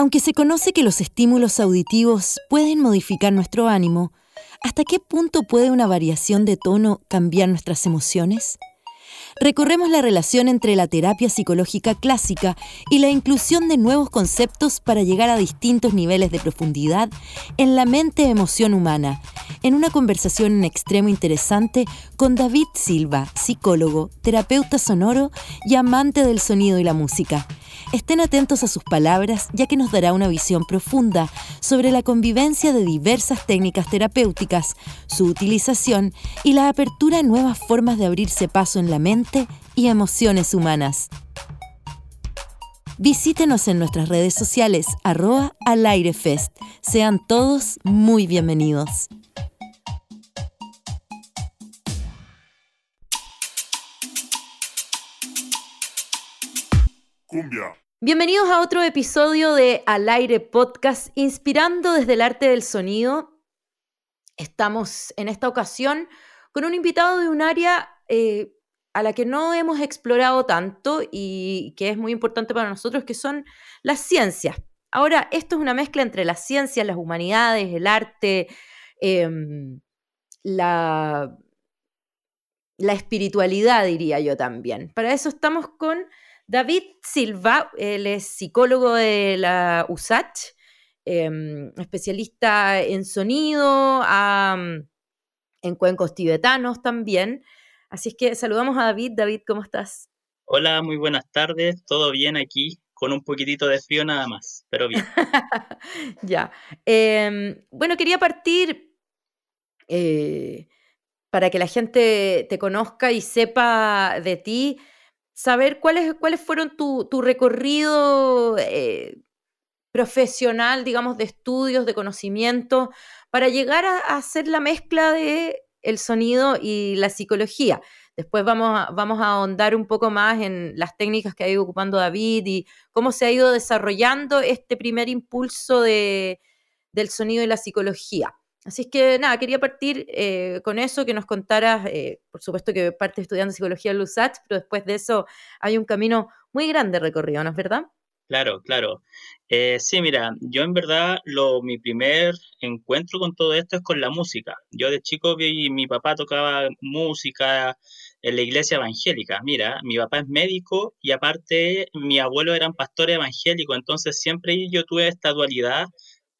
Aunque se conoce que los estímulos auditivos pueden modificar nuestro ánimo, ¿hasta qué punto puede una variación de tono cambiar nuestras emociones? recorremos la relación entre la terapia psicológica clásica y la inclusión de nuevos conceptos para llegar a distintos niveles de profundidad en la mente-emoción humana, en una conversación en extremo interesante con David Silva, psicólogo, terapeuta sonoro y amante del sonido y la música. Estén atentos a sus palabras ya que nos dará una visión profunda sobre la convivencia de diversas técnicas terapéuticas, su utilización y la apertura a nuevas formas de abrirse paso en la mente y emociones humanas. Visítenos en nuestras redes sociales arroba al fest. Sean todos muy bienvenidos. Bienvenidos a otro episodio de Al aire podcast, inspirando desde el arte del sonido. Estamos en esta ocasión con un invitado de un área eh, a la que no hemos explorado tanto y que es muy importante para nosotros, que son las ciencias. Ahora, esto es una mezcla entre las ciencias, las humanidades, el arte, em, la, la espiritualidad, diría yo también. Para eso estamos con David Silva, él es psicólogo de la USACH, em, especialista en sonido, en cuencos tibetanos también. Así es que saludamos a David. David, ¿cómo estás? Hola, muy buenas tardes. ¿Todo bien aquí? Con un poquitito de frío nada más, pero bien. ya. Em, bueno, quería partir eh, para que la gente te conozca y sepa de ti saber cuáles, fueron tu, recorrido eh, profesional, digamos, de estudios, de conocimiento, para llegar a, hacer la mezcla de el sonido y la psicología. Después vamos a, vamos a ahondar un poco más en las técnicas que ha ido ocupando David y cómo se ha ido desarrollando este primer impulso de, del sonido y la psicología. Así es que nada, quería partir eh, con eso, que nos contaras, eh, por supuesto que parte estudiando psicología en LUSACH, pero después de eso hay un camino muy grande recorrido, ¿no es verdad? Claro, claro. Eh, sí, mira, yo en verdad lo, mi primer encuentro con todo esto es con la música. Yo de chico vi, mi papá tocaba música en la iglesia evangélica. Mira, mi papá es médico y aparte mi abuelo era un pastor evangélico, entonces siempre yo tuve esta dualidad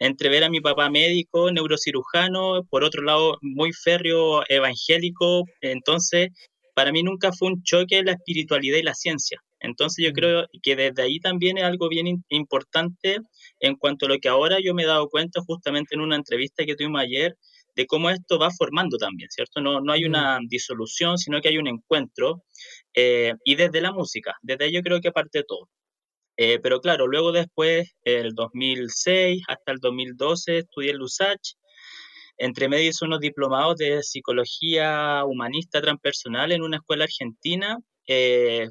entre ver a mi papá médico, neurocirujano, por otro lado muy férreo evangélico, entonces para mí nunca fue un choque la espiritualidad y la ciencia. Entonces yo mm. creo que desde ahí también es algo bien importante en cuanto a lo que ahora yo me he dado cuenta justamente en una entrevista que tuvimos ayer, de cómo esto va formando también, ¿cierto? No, no hay mm. una disolución, sino que hay un encuentro. Eh, y desde la música, desde ahí yo creo que parte todo. Eh, pero claro, luego después, el 2006 hasta el 2012, estudié en LUSACH. Entre medio hice unos diplomados de psicología humanista transpersonal en una escuela argentina. Eh,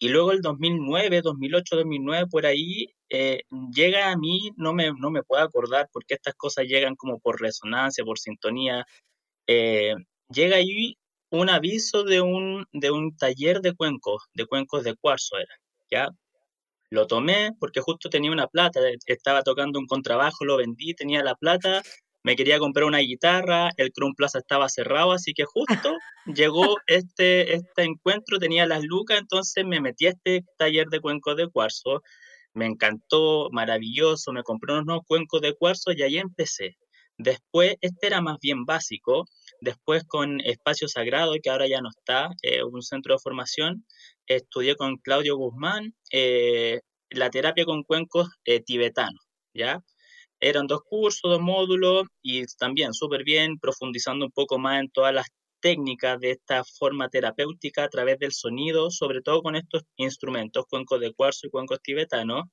y luego el 2009, 2008, 2009, por ahí, eh, llega a mí, no me, no me puedo acordar porque estas cosas llegan como por resonancia, por sintonía. llega ahí un aviso de un, de un taller de cuencos, de cuencos de cuarzo era, ¿ya? Lo tomé porque justo tenía una plata, estaba tocando un contrabajo, lo vendí, tenía la plata, me quería comprar una guitarra, el Crown Plaza estaba cerrado, así que justo llegó este, este encuentro, tenía las lucas, entonces me metí a este taller de cuencos de cuarzo, me encantó, maravilloso, me compré unos nuevos cuencos de cuarzo y ahí empecé. Después, este era más bien básico, después con Espacio Sagrado, que ahora ya no está, eh, un centro de formación, estudié con Claudio Guzmán eh, la terapia con cuencos eh, tibetanos, ¿ya? Eran dos cursos, dos módulos y también súper bien, profundizando un poco más en todas las técnicas de esta forma terapéutica a través del sonido, sobre todo con estos instrumentos, cuencos de cuarzo y cuencos tibetanos.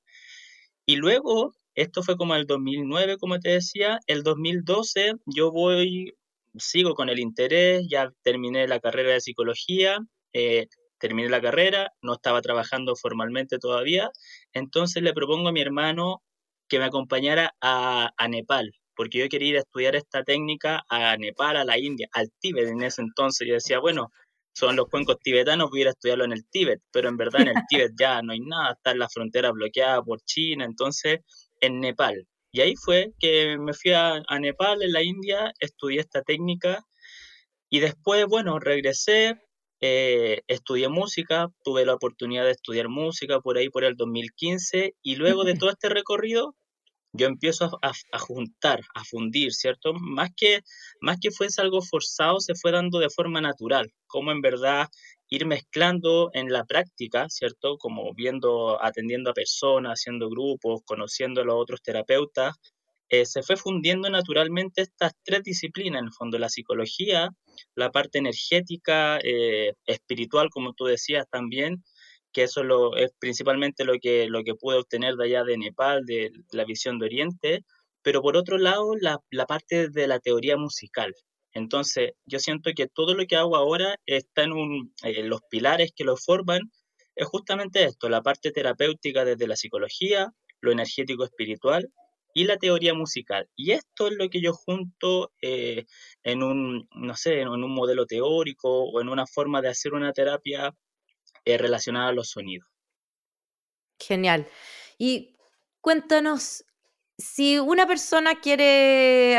Y luego, esto fue como el 2009, como te decía, el 2012 yo voy, sigo con el interés, ya terminé la carrera de psicología, eh, terminé la carrera, no estaba trabajando formalmente todavía, entonces le propongo a mi hermano que me acompañara a, Nepal, porque yo quería ir a estudiar esta técnica a Nepal, a la India, al Tíbet en ese entonces. Yo decía, bueno, son los cuencos tibetanos, voy a ir a estudiarlo en el Tíbet, pero en verdad en el Tíbet ya no hay nada, está en la frontera bloqueada por China, entonces en Nepal. Y ahí fue que me fui a, Nepal, en la India, estudié esta técnica y después, bueno, regresé, eh, estudié música, tuve la oportunidad de estudiar música por ahí por el 2015 y luego de todo este recorrido yo empiezo a, juntar, a fundir, ¿cierto? Más que, más que fuese algo forzado, se fue dando de forma natural, como en verdad ir mezclando en la práctica, ¿cierto? Como viendo, atendiendo a personas, haciendo grupos, conociendo a los otros terapeutas, eh, se fue fundiendo naturalmente estas tres disciplinas, en el fondo, la psicología, la parte energética, eh, espiritual, como tú decías también, que eso lo, es principalmente lo que, lo que pude obtener de allá de Nepal, de, la visión de Oriente, pero por otro lado, la, la parte de la teoría musical, entonces, yo siento que todo lo que hago ahora está en eh, los pilares que lo forman, es justamente esto, la parte terapéutica desde la psicología, lo energético espiritual y la teoría musical. Y esto es lo que yo junto eh, en un, no sé, en un modelo teórico o en una forma de hacer una terapia eh, relacionada a los sonidos. Genial. Y cuéntanos, si una persona quiere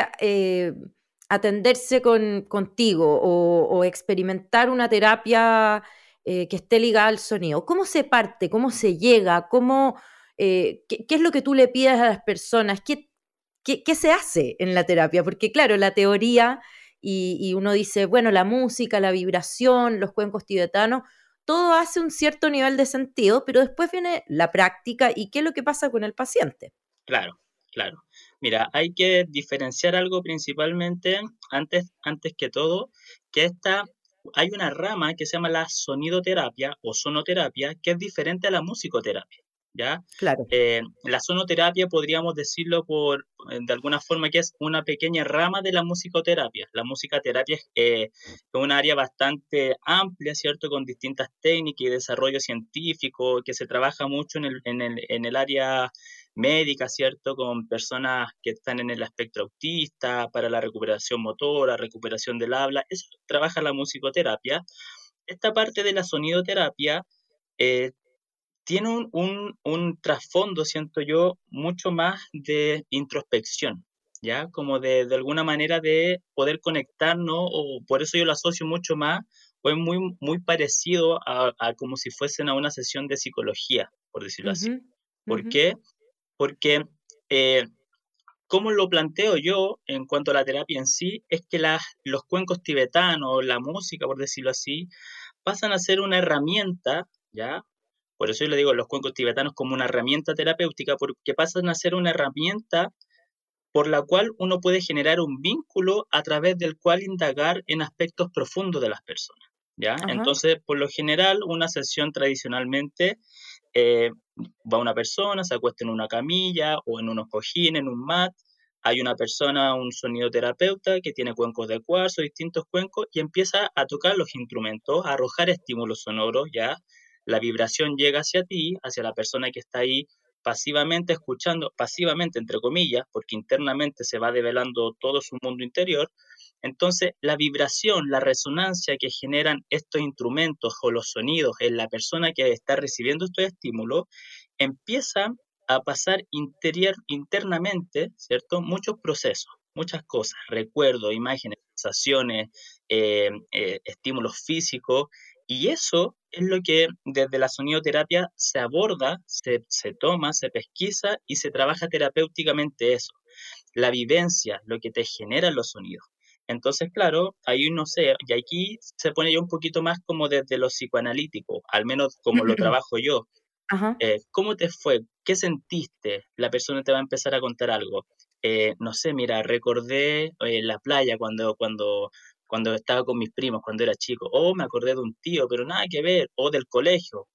atenderse con, contigo o, experimentar una terapia eh, que esté ligada al sonido? ¿Cómo se parte? ¿Cómo se llega? ¿Cómo, eh, qué, es lo que tú le pides a las personas? ¿Qué, qué, se hace en la terapia? Porque claro, la teoría y, uno dice, bueno, la música, la vibración, los cuencos tibetanos, todo hace un cierto nivel de sentido, pero después viene la práctica y qué es lo que pasa con el paciente. Claro, claro. Mira, hay que diferenciar algo principalmente, antes, antes que todo, que esta, hay una rama que se llama la sonidoterapia o sonoterapia, que es diferente a la musicoterapia. ¿Ya? Claro. Eh, la sonoterapia podríamos decirlo por, eh, de alguna forma, que es una pequeña rama de la musicoterapia. La musicoterapia eh, es un área bastante amplia, ¿cierto? Con distintas técnicas y desarrollo científico, que se trabaja mucho en el, en el, en el área médica, ¿cierto? Con personas que están en el espectro autista, para la recuperación motora, recuperación del habla. Eso trabaja la musicoterapia. Esta parte de la sonidoterapia eh, tiene un, trasfondo, siento yo, mucho más de introspección, ¿ya? Como de, de alguna manera de poder conectarnos, o por eso yo lo asocio mucho más, o es muy, muy parecido a, como si fuesen a una sesión de psicología, por decirlo así. ¿Por qué? Porque eh, como lo planteo yo en cuanto a la terapia en sí, es que los cuencos tibetanos, la música, por decirlo así, pasan a ser una herramienta, ¿ya? Por eso yo le digo los cuencos tibetanos como una herramienta terapéutica, porque pasan a ser una herramienta por la cual uno puede generar un vínculo a través del cual indagar en aspectos profundos de las personas. ¿ya? Entonces, por lo general, una sesión tradicionalmente eh, va una persona, se acuesta en una camilla o en unos cojines, en un mat, hay una persona, un sonido terapeuta que tiene cuencos de cuarzo, distintos cuencos, y empieza a tocar los instrumentos, a arrojar estímulos sonoros, ya la vibración llega hacia ti, hacia la persona que está ahí pasivamente escuchando, pasivamente entre comillas, porque internamente se va develando todo su mundo interior, entonces, la vibración, la resonancia que generan estos instrumentos o los sonidos en la persona que está recibiendo estos estímulos, empiezan a pasar interior, internamente, ¿cierto? Muchos procesos, muchas cosas, recuerdos, imágenes, sensaciones, eh, eh, estímulos físicos, y eso es lo que desde la sonidoterapia se aborda, se, se toma, se pesquisa y se trabaja terapéuticamente eso. La vivencia, lo que te generan los sonidos. Entonces, claro, ahí no sé, y aquí se pone ya un poquito más como desde lo psicoanalítico, al menos como lo trabajo yo. Eh, ¿Cómo te fue? ¿Qué sentiste? La persona te va a empezar a contar algo. Eh, no sé, mira, recordé eh, la playa cuando, cuando, cuando estaba con mis primos, cuando era chico. O me acordé de un tío, pero nada que ver. O del colegio.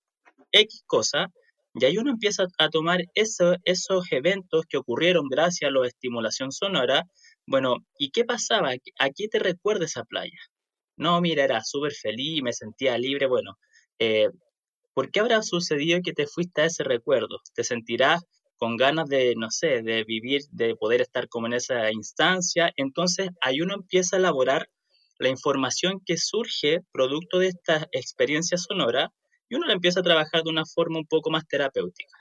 X cosa. Y ahí uno empieza a tomar esos eventos que ocurrieron gracias a la estimulación sonora bueno, ¿y qué pasaba? ¿A qué te recuerda esa playa? No, mira, era súper feliz, me sentía libre. Bueno, eh, ¿por qué habrá sucedido que te fuiste a ese recuerdo? ¿Te sentirás con ganas de, no sé, de vivir, de poder estar como en esa instancia? Entonces, ahí uno empieza a elaborar la información que surge producto de esta experiencia sonora y uno la empieza a trabajar de una forma un poco más terapéutica.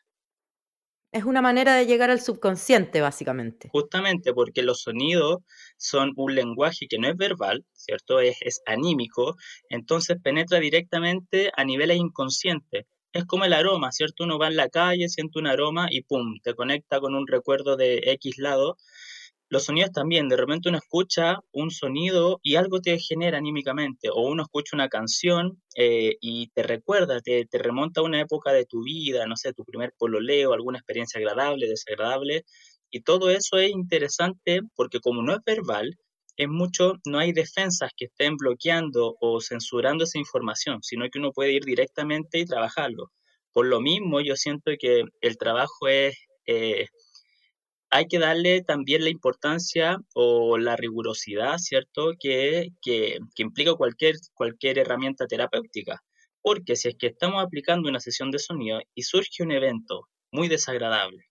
Es una manera de llegar al subconsciente, básicamente. Justamente porque los sonidos son un lenguaje que no es verbal, ¿cierto? Es, anímico, entonces penetra directamente a niveles inconscientes. Es como el aroma, ¿cierto? Uno va en la calle, siente un aroma y ¡pum! te conecta con un recuerdo de X lado los sonidos también, de repente uno escucha un sonido y algo te genera anímicamente, o uno escucha una canción eh, y te recuerda, te, te, remonta a una época de tu vida, no sé, tu primer pololeo, alguna experiencia agradable, desagradable, y todo eso es interesante porque como no es verbal, es mucho, no hay defensas que estén bloqueando o censurando esa información, sino que uno puede ir directamente y trabajarlo. Por lo mismo, yo siento que el trabajo es... Eh, hay que darle también la importancia o la rigurosidad, ¿cierto?, que, que, implica cualquier, cualquier herramienta terapéutica. Porque si es que estamos aplicando una sesión de sonido y surge un evento muy desagradable,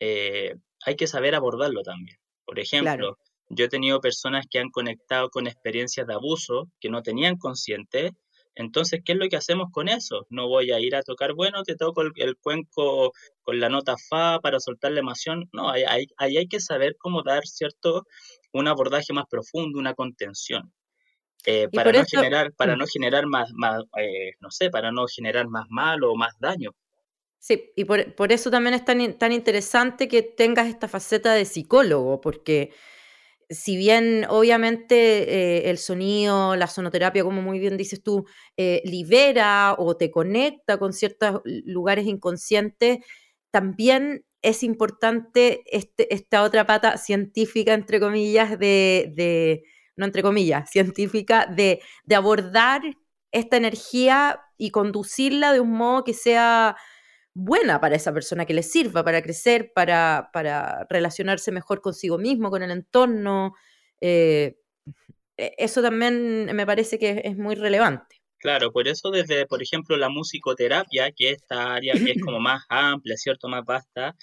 eh, hay que saber abordarlo también. Por ejemplo, yo he tenido personas que han conectado con experiencias de abuso que no tenían consciente entonces, ¿qué es lo que hacemos con eso? No voy a ir a tocar, bueno, te toco el, cuenco con la nota fa para soltar la emoción. No, ahí hay, hay, que saber cómo dar, ¿cierto? Un abordaje más profundo, una contención. Eh, para, no generar, para mm. no generar más, más eh, no sé, para no generar más mal o más daño. Sí, y por, por eso también es tan, tan interesante que tengas esta faceta de psicólogo, porque si bien obviamente eh, el sonido, la sonoterapia, como muy bien dices tú, eh, libera o te conecta con ciertos lugares inconscientes, también es importante este, esta otra pata científica, entre comillas, de, no entre comillas, científica, de, de abordar esta energía y conducirla de un modo que sea buena para esa persona, que le sirva para crecer, para, para relacionarse mejor consigo mismo, con el entorno. Eh, e, eso también me parece que es muy relevante. Claro, por eso desde, por ejemplo, la musicoterapia, que es esta área que es como más amplia, ¿cierto? Más vasta,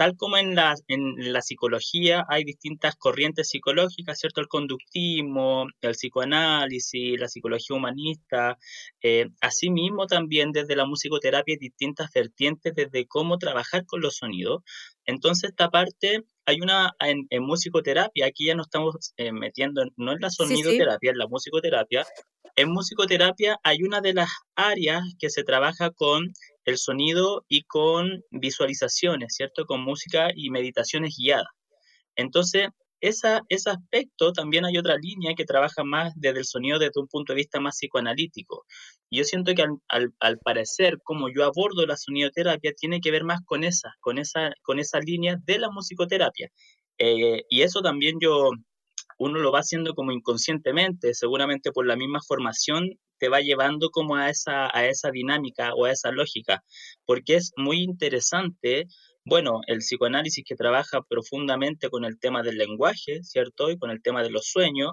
tal como en la, en la psicología hay distintas corrientes psicológicas, ¿cierto? El conductismo, el psicoanálisis, la psicología humanista, eh, asimismo también desde la musicoterapia hay distintas vertientes desde cómo trabajar con los sonidos. Entonces esta parte, hay una en, musicoterapia, aquí ya no estamos eh, metiendo, no en la sonidoterapia, en la musicoterapia. En musicoterapia hay una de las áreas que se trabaja con el sonido y con visualizaciones, ¿cierto? Con música y meditaciones guiadas. Entonces, esa, ese aspecto también hay otra línea que trabaja más desde el sonido desde un punto de vista más psicoanalítico. Yo siento que al, parecer, como yo abordo la sonidoterapia, tiene que ver más con esa, con esa, con esa línea de la musicoterapia. Eh, y eso también yo, uno lo va haciendo como inconscientemente, seguramente por la misma formación te va llevando como a esa, a esa dinámica o a esa lógica, porque es muy interesante, bueno, el psicoanálisis que trabaja profundamente con el tema del lenguaje, ¿cierto? Y con el tema de los sueños,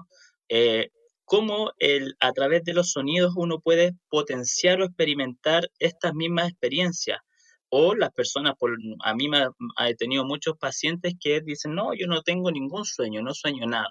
eh, cómo el, a través de los sonidos uno puede potenciar o experimentar estas mismas experiencias. O las personas, por, a mí me he tenido muchos pacientes que dicen, no, yo no tengo ningún sueño, no sueño nada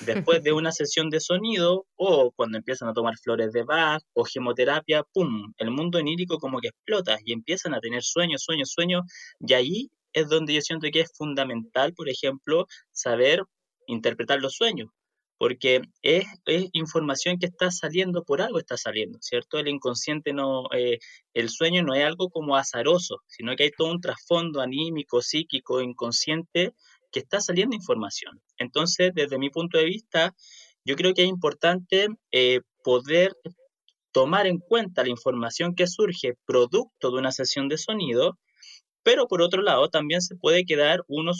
después de una sesión de sonido o cuando empiezan a tomar flores de Bach o gemoterapia, ¡pum! El mundo enírico como que explota y empiezan a tener sueños, sueños, sueños. Y ahí es donde yo siento que es fundamental, por ejemplo, saber interpretar los sueños, porque es, información que está saliendo, por algo está saliendo, ¿cierto? El inconsciente no, eh, el sueño no es algo como azaroso, sino que hay todo un trasfondo anímico, psíquico, inconsciente que está saliendo información. Entonces, desde mi punto de vista, yo creo que es importante eh, poder tomar en cuenta la información que surge producto de una sesión de sonido, pero por otro lado también se puede quedar uno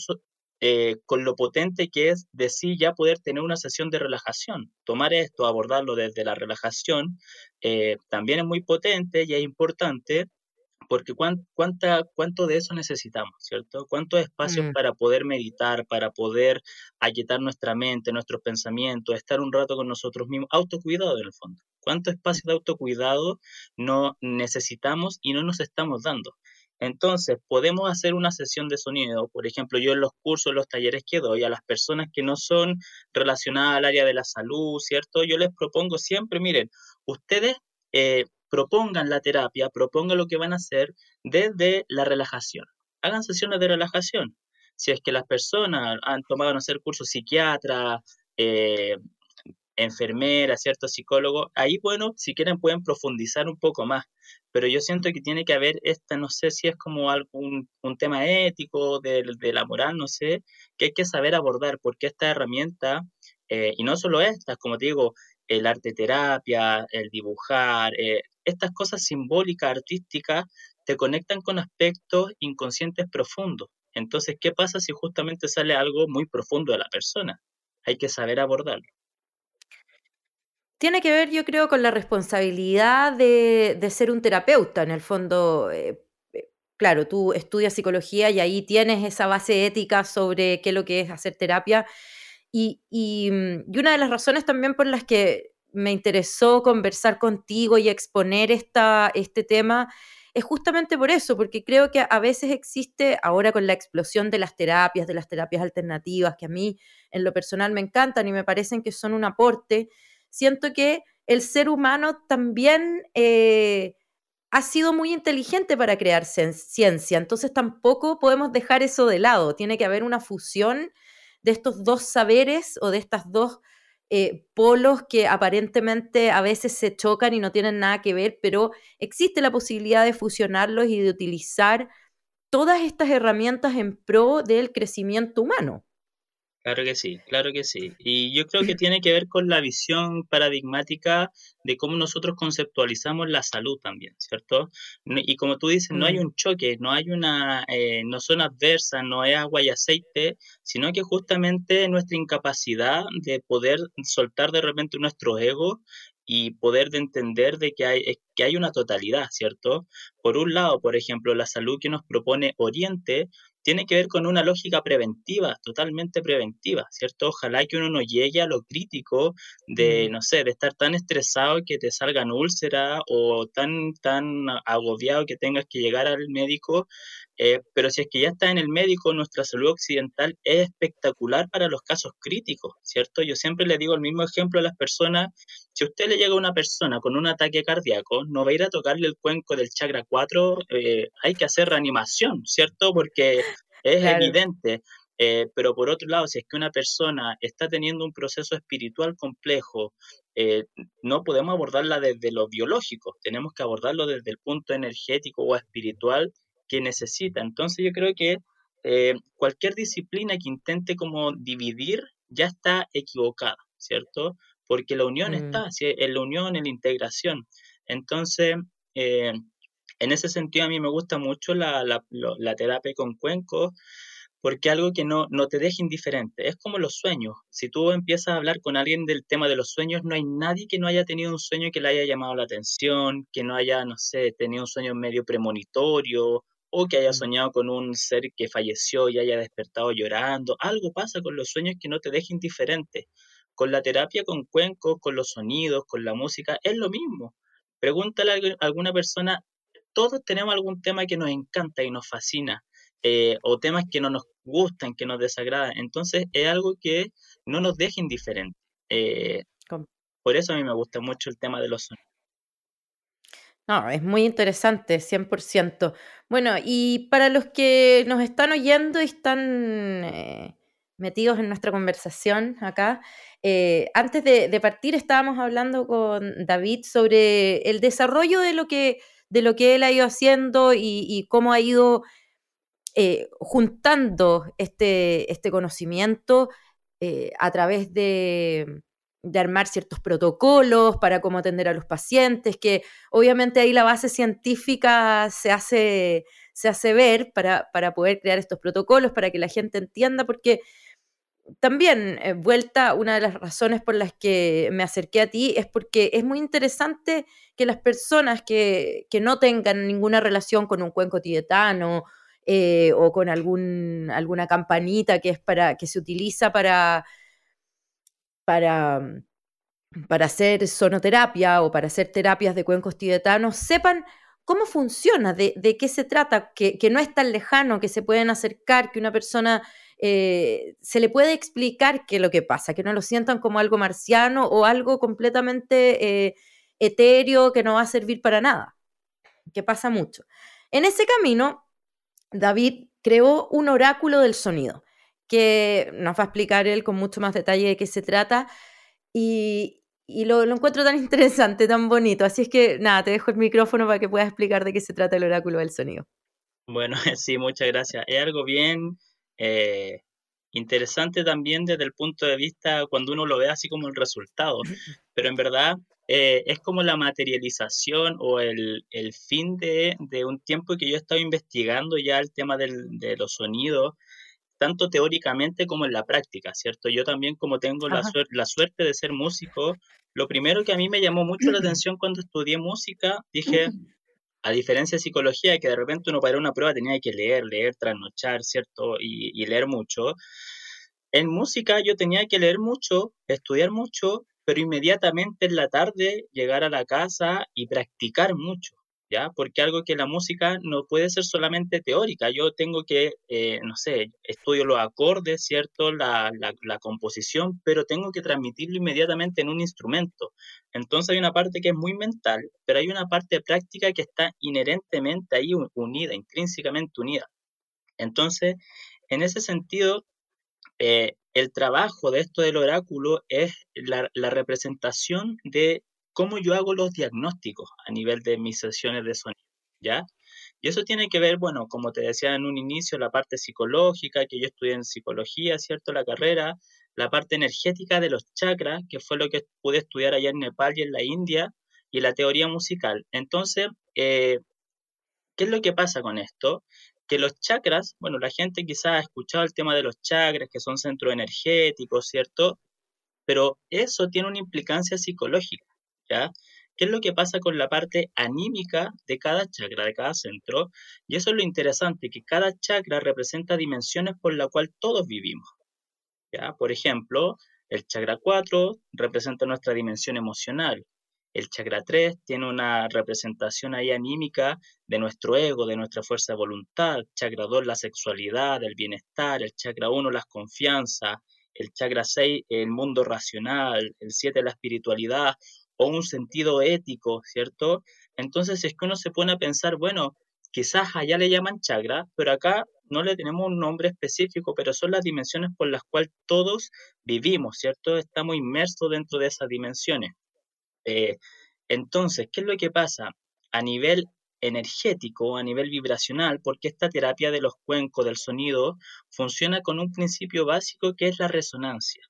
eh, con lo potente que es de sí ya poder tener una sesión de relajación. Tomar esto, abordarlo desde la relajación, eh, también es muy potente y es importante porque cuánta, cuánto de eso necesitamos, ¿cierto? ¿Cuántos espacios mm. para poder meditar, para poder aquietar nuestra mente, nuestros pensamientos, estar un rato con nosotros mismos, autocuidado en el fondo? ¿Cuánto espacio de autocuidado no necesitamos y no nos estamos dando? Entonces, podemos hacer una sesión de sonido, por ejemplo, yo en los cursos, los talleres que doy a las personas que no son relacionadas al área de la salud, ¿cierto? Yo les propongo siempre, miren, ustedes eh, propongan la terapia, propongan lo que van a hacer desde la relajación. hagan sesiones de relajación. Si es que las personas han tomado, no sé, cursos psiquiatra, eh, enfermera, cierto psicólogo, ahí, bueno, si quieren pueden profundizar un poco más, pero yo siento que tiene que haber esta, no sé si es como algún un tema ético, de, de la moral, no sé, que hay que saber abordar, porque esta herramienta, eh, y no solo estas, como te digo, el arte terapia, el dibujar, eh, estas cosas simbólicas, artísticas, te conectan con aspectos inconscientes profundos. Entonces, ¿qué pasa si justamente sale algo muy profundo de la persona? Hay que saber abordarlo. Tiene que ver, yo creo, con la responsabilidad de, ser un terapeuta. En el fondo, eh, eh, claro, tú estudias psicología y ahí tienes esa base ética sobre qué es lo que es hacer terapia. Y, y, mm, una de las razones también por las que me interesó conversar contigo y exponer esta, este tema es justamente por eso, porque creo que a veces existe, ahora con la explosión de las terapias, de las terapias alternativas, que a mí en lo personal me encantan y me parecen que son un aporte, siento que el ser humano también eh, ha sido muy inteligente para crear ciencia, entonces tampoco podemos dejar eso de lado, tiene que haber una fusión de estos dos saberes o de estas dos eh, polos que aparentemente a veces se chocan y no tienen nada que ver, pero existe la posibilidad de fusionarlos y de utilizar todas estas herramientas en pro del crecimiento humano. Claro que sí, claro que sí. Y yo creo que tiene que ver con la visión paradigmática de cómo nosotros conceptualizamos la salud también, ¿cierto? Y como tú dices, no hay mm. un choque, no hay una, eh, no son adversas, no hay agua y aceite, sino que justamente nuestra incapacidad de poder soltar de repente nuestro ego y poder de entender de que hay, que hay una totalidad, ¿cierto? Por un lado, por ejemplo, la salud que nos propone Oriente tiene que ver con una lógica preventiva, totalmente preventiva, ¿cierto? Ojalá que uno no llegue a lo crítico de, no sé, de estar tan estresado que te salgan úlceras o tan, tan agobiado que tengas que llegar al médico eh, pero si es que ya está en el médico, nuestra salud occidental es espectacular para los casos críticos, ¿cierto? Yo siempre le digo el mismo ejemplo a las personas, si usted le llega a una persona con un ataque cardíaco, no va a ir a tocarle el cuenco del chakra 4, eh, hay que hacer reanimación, ¿cierto? Porque es evidente. Eh, pero por otro lado, si es que una persona está teniendo un proceso espiritual complejo, no podemos abordarla desde lo biológico, tenemos que abordarlo desde el punto energético o espiritual que necesita. Entonces yo creo que eh, cualquier disciplina que intente como dividir ya está equivocada, ¿cierto? Porque la unión está, mm. en la unión, en la integración. Entonces, eh, en ese sentido a mí me gusta mucho la, la, terapia con cuencos, porque algo que no, no te deja indiferente. Es como los sueños. Si tú empiezas a hablar con alguien del tema de los sueños, no hay nadie que no haya tenido un sueño que le haya llamado la atención, que no haya, no sé, tenido un sueño medio premonitorio o que haya soñado con un ser que falleció y haya despertado llorando. Algo pasa con los sueños que no te deja indiferente. Con la terapia con cuencos, con los sonidos, con la música, es lo mismo. Pregúntale a alguna persona, todos tenemos algún tema que nos encanta y nos fascina, eh, o temas que no nos gustan, que nos desagradan. Entonces es algo que no nos deja indiferente. Eh, por eso a mí me gusta mucho el tema de los sonidos. No, es muy interesante, 100%. Bueno, y para los que nos están oyendo y están eh, metidos en nuestra conversación acá, eh, antes de, partir estábamos hablando con David sobre el desarrollo de lo que, de lo que él ha ido haciendo y, cómo ha ido eh, juntando este, este conocimiento a través de de armar ciertos protocolos para cómo atender a los pacientes, que obviamente ahí la base científica se hace, se hace ver para, poder crear estos protocolos, para que la gente entienda, porque también, eh, vuelta, una de las razones por las que me acerqué a ti es porque es muy interesante que las personas que, no tengan ninguna relación con un cuenco tibetano eh, o con algún, alguna campanita que, es para, que se utiliza para para, mm, para hacer sonoterapia o para hacer terapias de cuencos tibetanos, sepan cómo funciona, de, qué se trata, que, no es tan lejano, que se pueden acercar, que una persona eh, se le puede explicar qué es lo que pasa, que no lo sientan como algo marciano o algo completamente eh, etéreo que no va a servir para nada, que pasa mucho. En ese camino, David creó un oráculo del sonido que nos va a explicar él con mucho más detalle de qué se trata y, lo, encuentro tan interesante, tan bonito. Así es que nada, te dejo el micrófono para que puedas explicar de qué se trata el oráculo del sonido. Bueno, sí, muchas gracias. Es algo bien eh, interesante también desde el punto de vista cuando uno lo ve así como el resultado, pero en verdad eh, es como la materialización o el, fin de, un tiempo que yo he estado investigando ya el tema de los sonidos, tanto teóricamente como en la práctica, ¿cierto? Yo también como tengo la, la suerte de ser músico, lo primero que a mí me llamó mucho la atención cuando estudié música, dije, a diferencia de psicología, que de repente uno para una prueba tenía que leer, leer, trasnochar, ¿cierto? Y, leer mucho. En música yo tenía que leer mucho, estudiar mucho, pero inmediatamente en la tarde llegar a la casa y practicar mucho. Porque algo que la música no puede ser solamente teórica, yo tengo que, eh, no sé, estudio los acordes, ¿cierto? La, la, composición, pero tengo que transmitirlo inmediatamente en un instrumento. Entonces hay una parte que es muy mental, pero hay una parte práctica que está inherentemente ahí unida, intrínsecamente unida. Entonces, en ese sentido, eh, el trabajo de esto del oráculo es la, la representación de cómo yo hago los diagnósticos a nivel de mis sesiones de sonido, ¿ya? Y eso tiene que ver, bueno, como te decía en un inicio, la parte psicológica, que yo estudié en psicología, ¿cierto? La carrera, la parte energética de los chakras, que fue lo que pude estudiar allá en Nepal y en la India, y la teoría musical. Entonces, eh, ¿qué es lo que pasa con esto? Que los chakras, bueno, la gente quizás ha escuchado el tema de los chakras, que son centros energéticos, ¿cierto? Pero eso tiene una implicancia psicológica. ¿Qué es lo que pasa con la parte anímica de cada chakra, de cada centro? Y eso es lo interesante, que cada chakra representa dimensiones por la cual todos vivimos. ¿ya? Por ejemplo, el chakra 4 representa nuestra dimensión emocional. El chakra 3 tiene una representación ahí anímica de nuestro ego, de nuestra fuerza de voluntad. Chakra 2 la sexualidad, el bienestar. El chakra 1 las confianzas. El chakra 6 el mundo racional. El 7 la espiritualidad o un sentido ético, ¿cierto? Entonces es que uno se pone a pensar, bueno, quizás allá le llaman chakra, pero acá no le tenemos un nombre específico, pero son las dimensiones por las cuales todos vivimos, ¿cierto? Estamos inmersos dentro de esas dimensiones. Eh, entonces, ¿qué es lo que pasa? A nivel energético, a nivel vibracional, porque esta terapia de los cuencos del sonido funciona con un principio básico que es la resonancia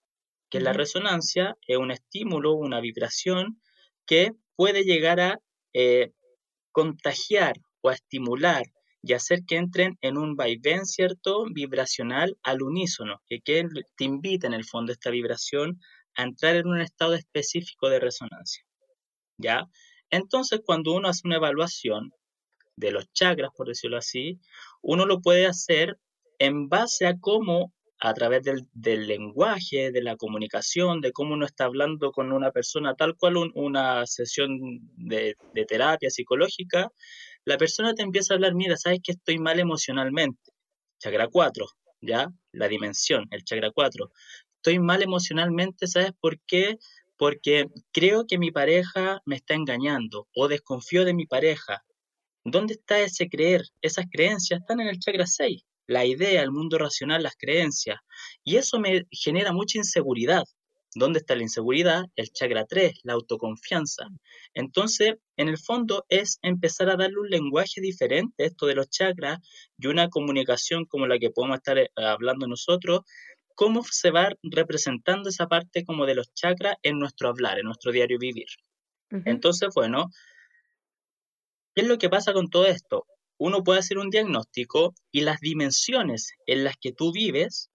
que la resonancia es un estímulo, una vibración que puede llegar a eh, contagiar o a estimular y hacer que entren en un vaivén, ¿cierto? Vibracional al unísono, que, que te invita en el fondo esta vibración a entrar en un estado específico de resonancia. ¿Ya? Entonces, cuando uno hace una evaluación de los chakras, por decirlo así, uno lo puede hacer en base a cómo a través del, lenguaje, de la comunicación, de cómo uno está hablando con una persona, tal cual una sesión de, terapia psicológica, la persona te empieza a hablar, mira, sabes que estoy mal emocionalmente. Chakra 4, ¿ya? La dimensión, el chakra 4. Estoy mal emocionalmente, ¿sabes por qué? Porque creo que mi pareja me está engañando o desconfío de mi pareja. ¿Dónde está ese creer? Esas creencias están en el chakra 6 la idea, el mundo racional, las creencias. Y eso me genera mucha inseguridad. ¿Dónde está la inseguridad? El chakra 3, la autoconfianza. Entonces, en el fondo es empezar a darle un lenguaje diferente, esto de los chakras, y una comunicación como la que podemos estar eh, hablando nosotros, cómo se va representando esa parte como de los chakras en nuestro hablar, en nuestro diario vivir. Entonces, bueno, ¿qué es lo que pasa con todo esto? Uno puede hacer un diagnóstico y las dimensiones en las que tú vives,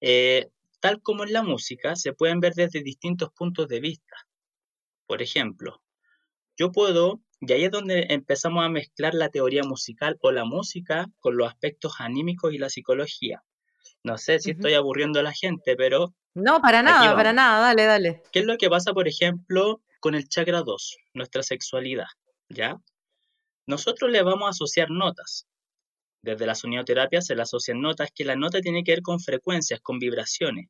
eh, tal como en la música, se pueden ver desde distintos puntos de vista. Por ejemplo, yo puedo, y ahí es donde empezamos a mezclar la teoría musical o la música con los aspectos anímicos y la psicología. No sé si estoy aburriendo a la gente, pero... No, para nada, para nada, dale, dale. ¿Qué es lo que pasa, por ejemplo, con el chakra 2, nuestra sexualidad? ¿Ya? Nosotros le vamos a asociar notas. Desde la sonioterapia se le asocian notas, que la nota tiene que ver con frecuencias, con vibraciones.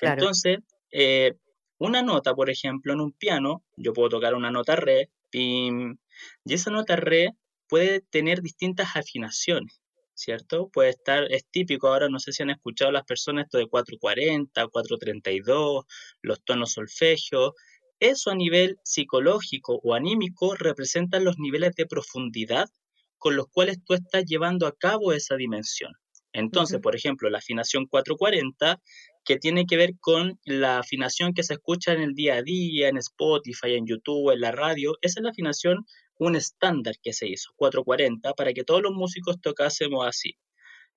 Entonces, eh, una nota, por ejemplo, en un piano, yo puedo tocar una nota re, pim, y esa nota re puede tener distintas afinaciones. ¿cierto? Puede estar, es típico ahora, no sé si han escuchado las personas esto de 440, 432, los tonos solfegio. Eso a nivel psicológico o anímico representa los niveles de profundidad con los cuales tú estás llevando a cabo esa dimensión. Entonces, por ejemplo, la afinación 440, que tiene que ver con la afinación que se escucha en el día a día, en Spotify, en YouTube, en la radio, esa es la afinación, un estándar que se hizo, 440, para que todos los músicos tocásemos así.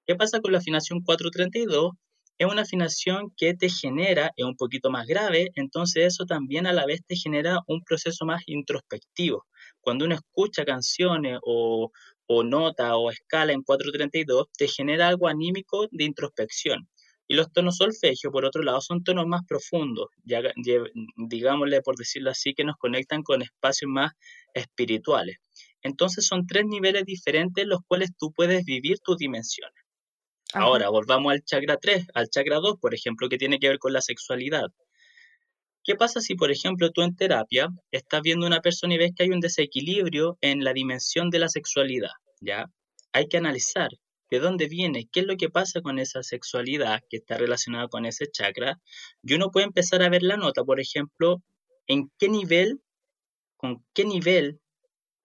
¿Qué pasa con la afinación 432? Es una afinación que te genera, es un poquito más grave, entonces eso también a la vez te genera un proceso más introspectivo. Cuando uno escucha canciones o, o nota o escala en 432, te genera algo anímico de introspección. Y los tonos solfegio, por otro lado, son tonos más profundos, ya, digámosle por decirlo así, que nos conectan con espacios más espirituales. Entonces son tres niveles diferentes en los cuales tú puedes vivir tus dimensiones. Ahora, volvamos al chakra 3, al chakra 2, por ejemplo, que tiene que ver con la sexualidad. ¿Qué pasa si, por ejemplo, tú en terapia estás viendo una persona y ves que hay un desequilibrio en la dimensión de la sexualidad? ¿Ya? Hay que analizar de dónde viene, qué es lo que pasa con esa sexualidad que está relacionada con ese chakra. Y uno puede empezar a ver la nota, por ejemplo, en qué nivel, con qué nivel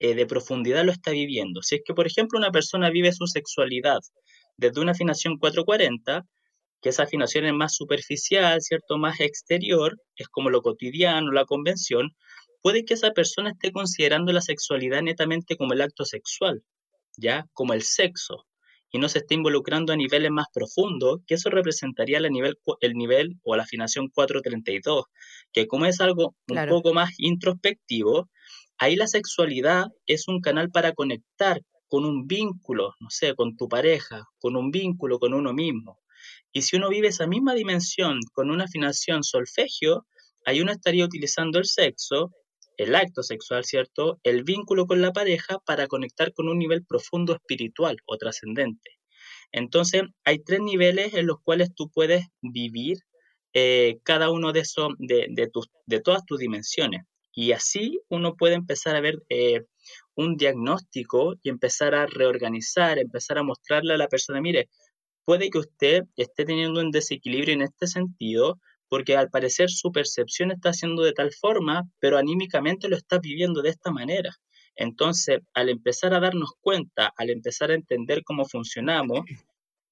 eh, de profundidad lo está viviendo. Si es que, por ejemplo, una persona vive su sexualidad desde una afinación 440, que esa afinación es más superficial, ¿cierto? Más exterior, es como lo cotidiano, la convención, puede que esa persona esté considerando la sexualidad netamente como el acto sexual, ¿ya? Como el sexo, y no se esté involucrando a niveles más profundos, que eso representaría el nivel, el nivel o la afinación 432, que como es algo un poco más introspectivo, ahí la sexualidad es un canal para conectar con un vínculo, no sé, con tu pareja, con un vínculo con uno mismo. Y si uno vive esa misma dimensión con una afinación solfegio, ahí uno estaría utilizando el sexo, el acto sexual, ¿cierto? El vínculo con la pareja para conectar con un nivel profundo espiritual o trascendente. Entonces, hay tres niveles en los cuales tú puedes vivir eh, cada uno de esos, de, de, todas tus dimensiones. Y así uno puede empezar a ver eh, un diagnóstico y empezar a reorganizar, empezar a mostrarle a la persona, mire, puede que usted esté teniendo un desequilibrio en este sentido, porque al parecer su percepción está siendo de tal forma, pero anímicamente lo está viviendo de esta manera. Entonces, al empezar a darnos cuenta, al empezar a entender cómo funcionamos,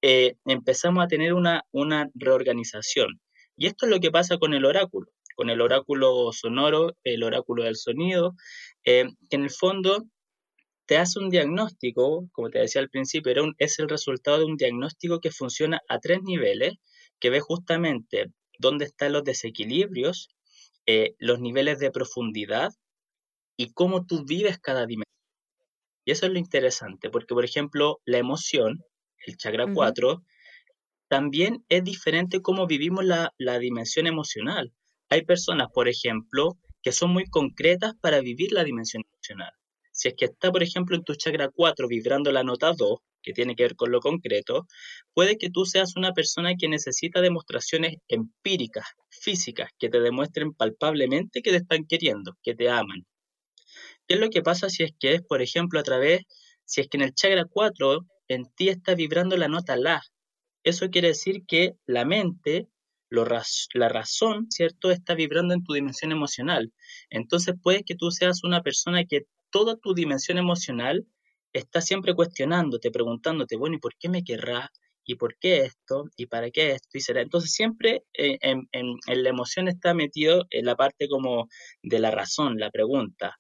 eh, empezamos a tener una, una reorganización. Y esto es lo que pasa con el oráculo, con el oráculo sonoro, el oráculo del sonido, eh, que en el fondo te hace un diagnóstico, como te decía al principio, es el resultado de un diagnóstico que funciona a tres niveles, que ve justamente dónde están los desequilibrios, eh, los niveles de profundidad y cómo tú vives cada dimensión. Y eso es lo interesante, porque por ejemplo, la emoción, el chakra 4, también es diferente cómo vivimos la, la dimensión emocional. Hay personas, por ejemplo, que son muy concretas para vivir la dimensión emocional. Si es que está, por ejemplo, en tu chakra 4 vibrando la nota 2, que tiene que ver con lo concreto, puede que tú seas una persona que necesita demostraciones empíricas, físicas, que te demuestren palpablemente que te están queriendo, que te aman. ¿Qué es lo que pasa si es que es, por ejemplo, a través, si es que en el chakra 4 en ti está vibrando la nota La? Eso quiere decir que la mente, la razón, ¿cierto?, está vibrando en tu dimensión emocional. Entonces puede que tú seas una persona que toda tu dimensión emocional está siempre cuestionándote, preguntándote, bueno, ¿y por qué me querrá? ¿Y por qué esto? ¿Y para qué esto? Y será. Entonces siempre eh, en, la emoción está metido en la parte como de la razón, la pregunta.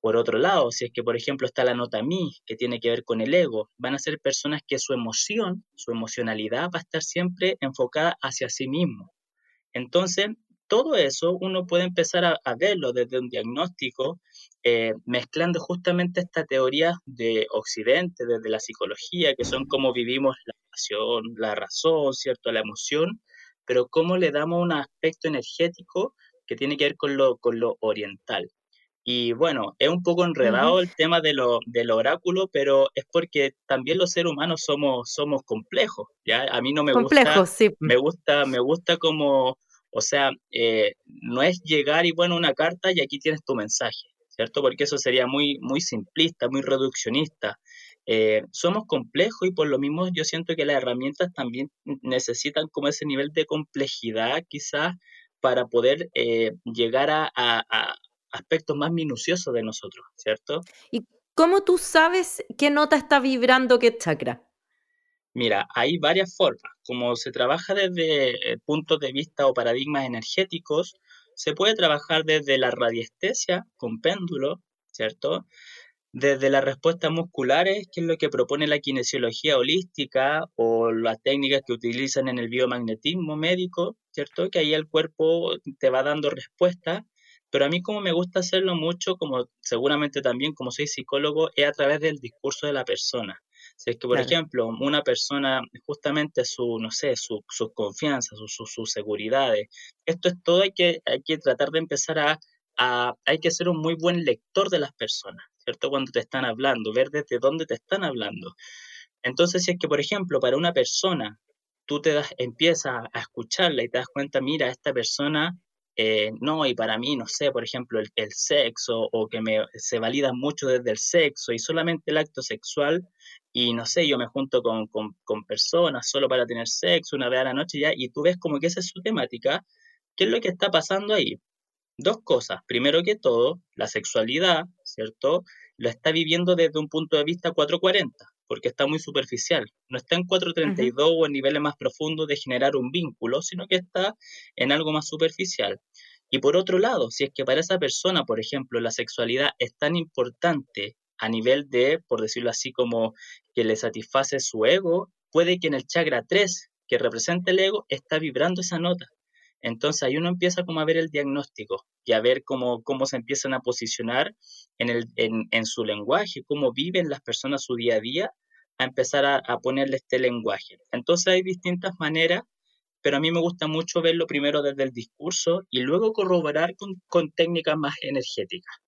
Por otro lado, si es que, por ejemplo, está la nota mí, que tiene que ver con el ego, van a ser personas que su emoción, su emocionalidad va a estar siempre enfocada hacia sí mismo. Entonces, todo eso uno puede empezar a, verlo desde un diagnóstico, eh, mezclando justamente esta teoría de Occidente, desde la psicología, que son cómo vivimos la pasión, la razón, ¿cierto? La emoción, pero cómo le damos un aspecto energético que tiene que ver con lo, con lo oriental. Y bueno, es un poco enredado el tema de lo, del oráculo, pero es porque también los seres humanos somos, somos complejos, ¿ya? A mí no me gusta, sí. me gusta, me gusta como o sea, eh, no es llegar y bueno, una carta y aquí tienes tu mensaje, ¿cierto? Porque eso sería muy, muy simplista, muy reduccionista. Eh, somos complejos y por lo mismo yo siento que las herramientas también necesitan como ese nivel de complejidad quizás para poder eh, llegar a, a, aspectos más minuciosos de nosotros, ¿cierto? ¿Y cómo tú sabes qué nota está vibrando qué chakra? Mira, hay varias formas. Como se trabaja desde eh, puntos de vista o paradigmas energéticos, se puede trabajar desde la radiestesia con péndulo, ¿cierto? Desde las respuestas musculares, que es lo que propone la kinesiología holística o las técnicas que utilizan en el biomagnetismo médico, ¿cierto? Que ahí el cuerpo te va dando respuestas. Pero a mí como me gusta hacerlo mucho, como seguramente también como soy psicólogo, es a través del discurso de la persona. Si es que, por ejemplo, una persona, justamente su, no sé, su, sus confianzas, sus su, seguridades, esto es todo, hay que, hay que tratar de empezar a, a, hay que ser un muy buen lector de las personas, ¿cierto? Cuando te están hablando, ver desde dónde te están hablando. Entonces, si es que, por ejemplo, para una persona, tú te das, empiezas a escucharla y te das cuenta, mira, esta persona eh, no, y para mí, no sé, por ejemplo, el, el sexo o que me, se valida mucho desde el sexo y solamente el acto sexual y no sé, yo me junto con, con, personas solo para tener sexo una vez a la noche ya y tú ves como que esa es su temática, ¿qué es lo que está pasando ahí? Dos cosas. Primero que todo, la sexualidad, ¿cierto? Lo está viviendo desde un punto de vista 440 porque está muy superficial. No está en 432 o en niveles más profundos de generar un vínculo, sino que está en algo más superficial. Y por otro lado, si es que para esa persona, por ejemplo, la sexualidad es tan importante a nivel de, por decirlo así, como que le satisface su ego, puede que en el chakra 3, que representa el ego, está vibrando esa nota. Entonces ahí uno empieza como a ver el diagnóstico y a ver cómo, cómo se empiezan a posicionar en, el, en, su lenguaje, cómo viven las personas su día a día, a empezar a, a, ponerle este lenguaje. Entonces hay distintas maneras, pero a mí me gusta mucho verlo primero desde el discurso y luego corroborar con, con técnicas más energéticas.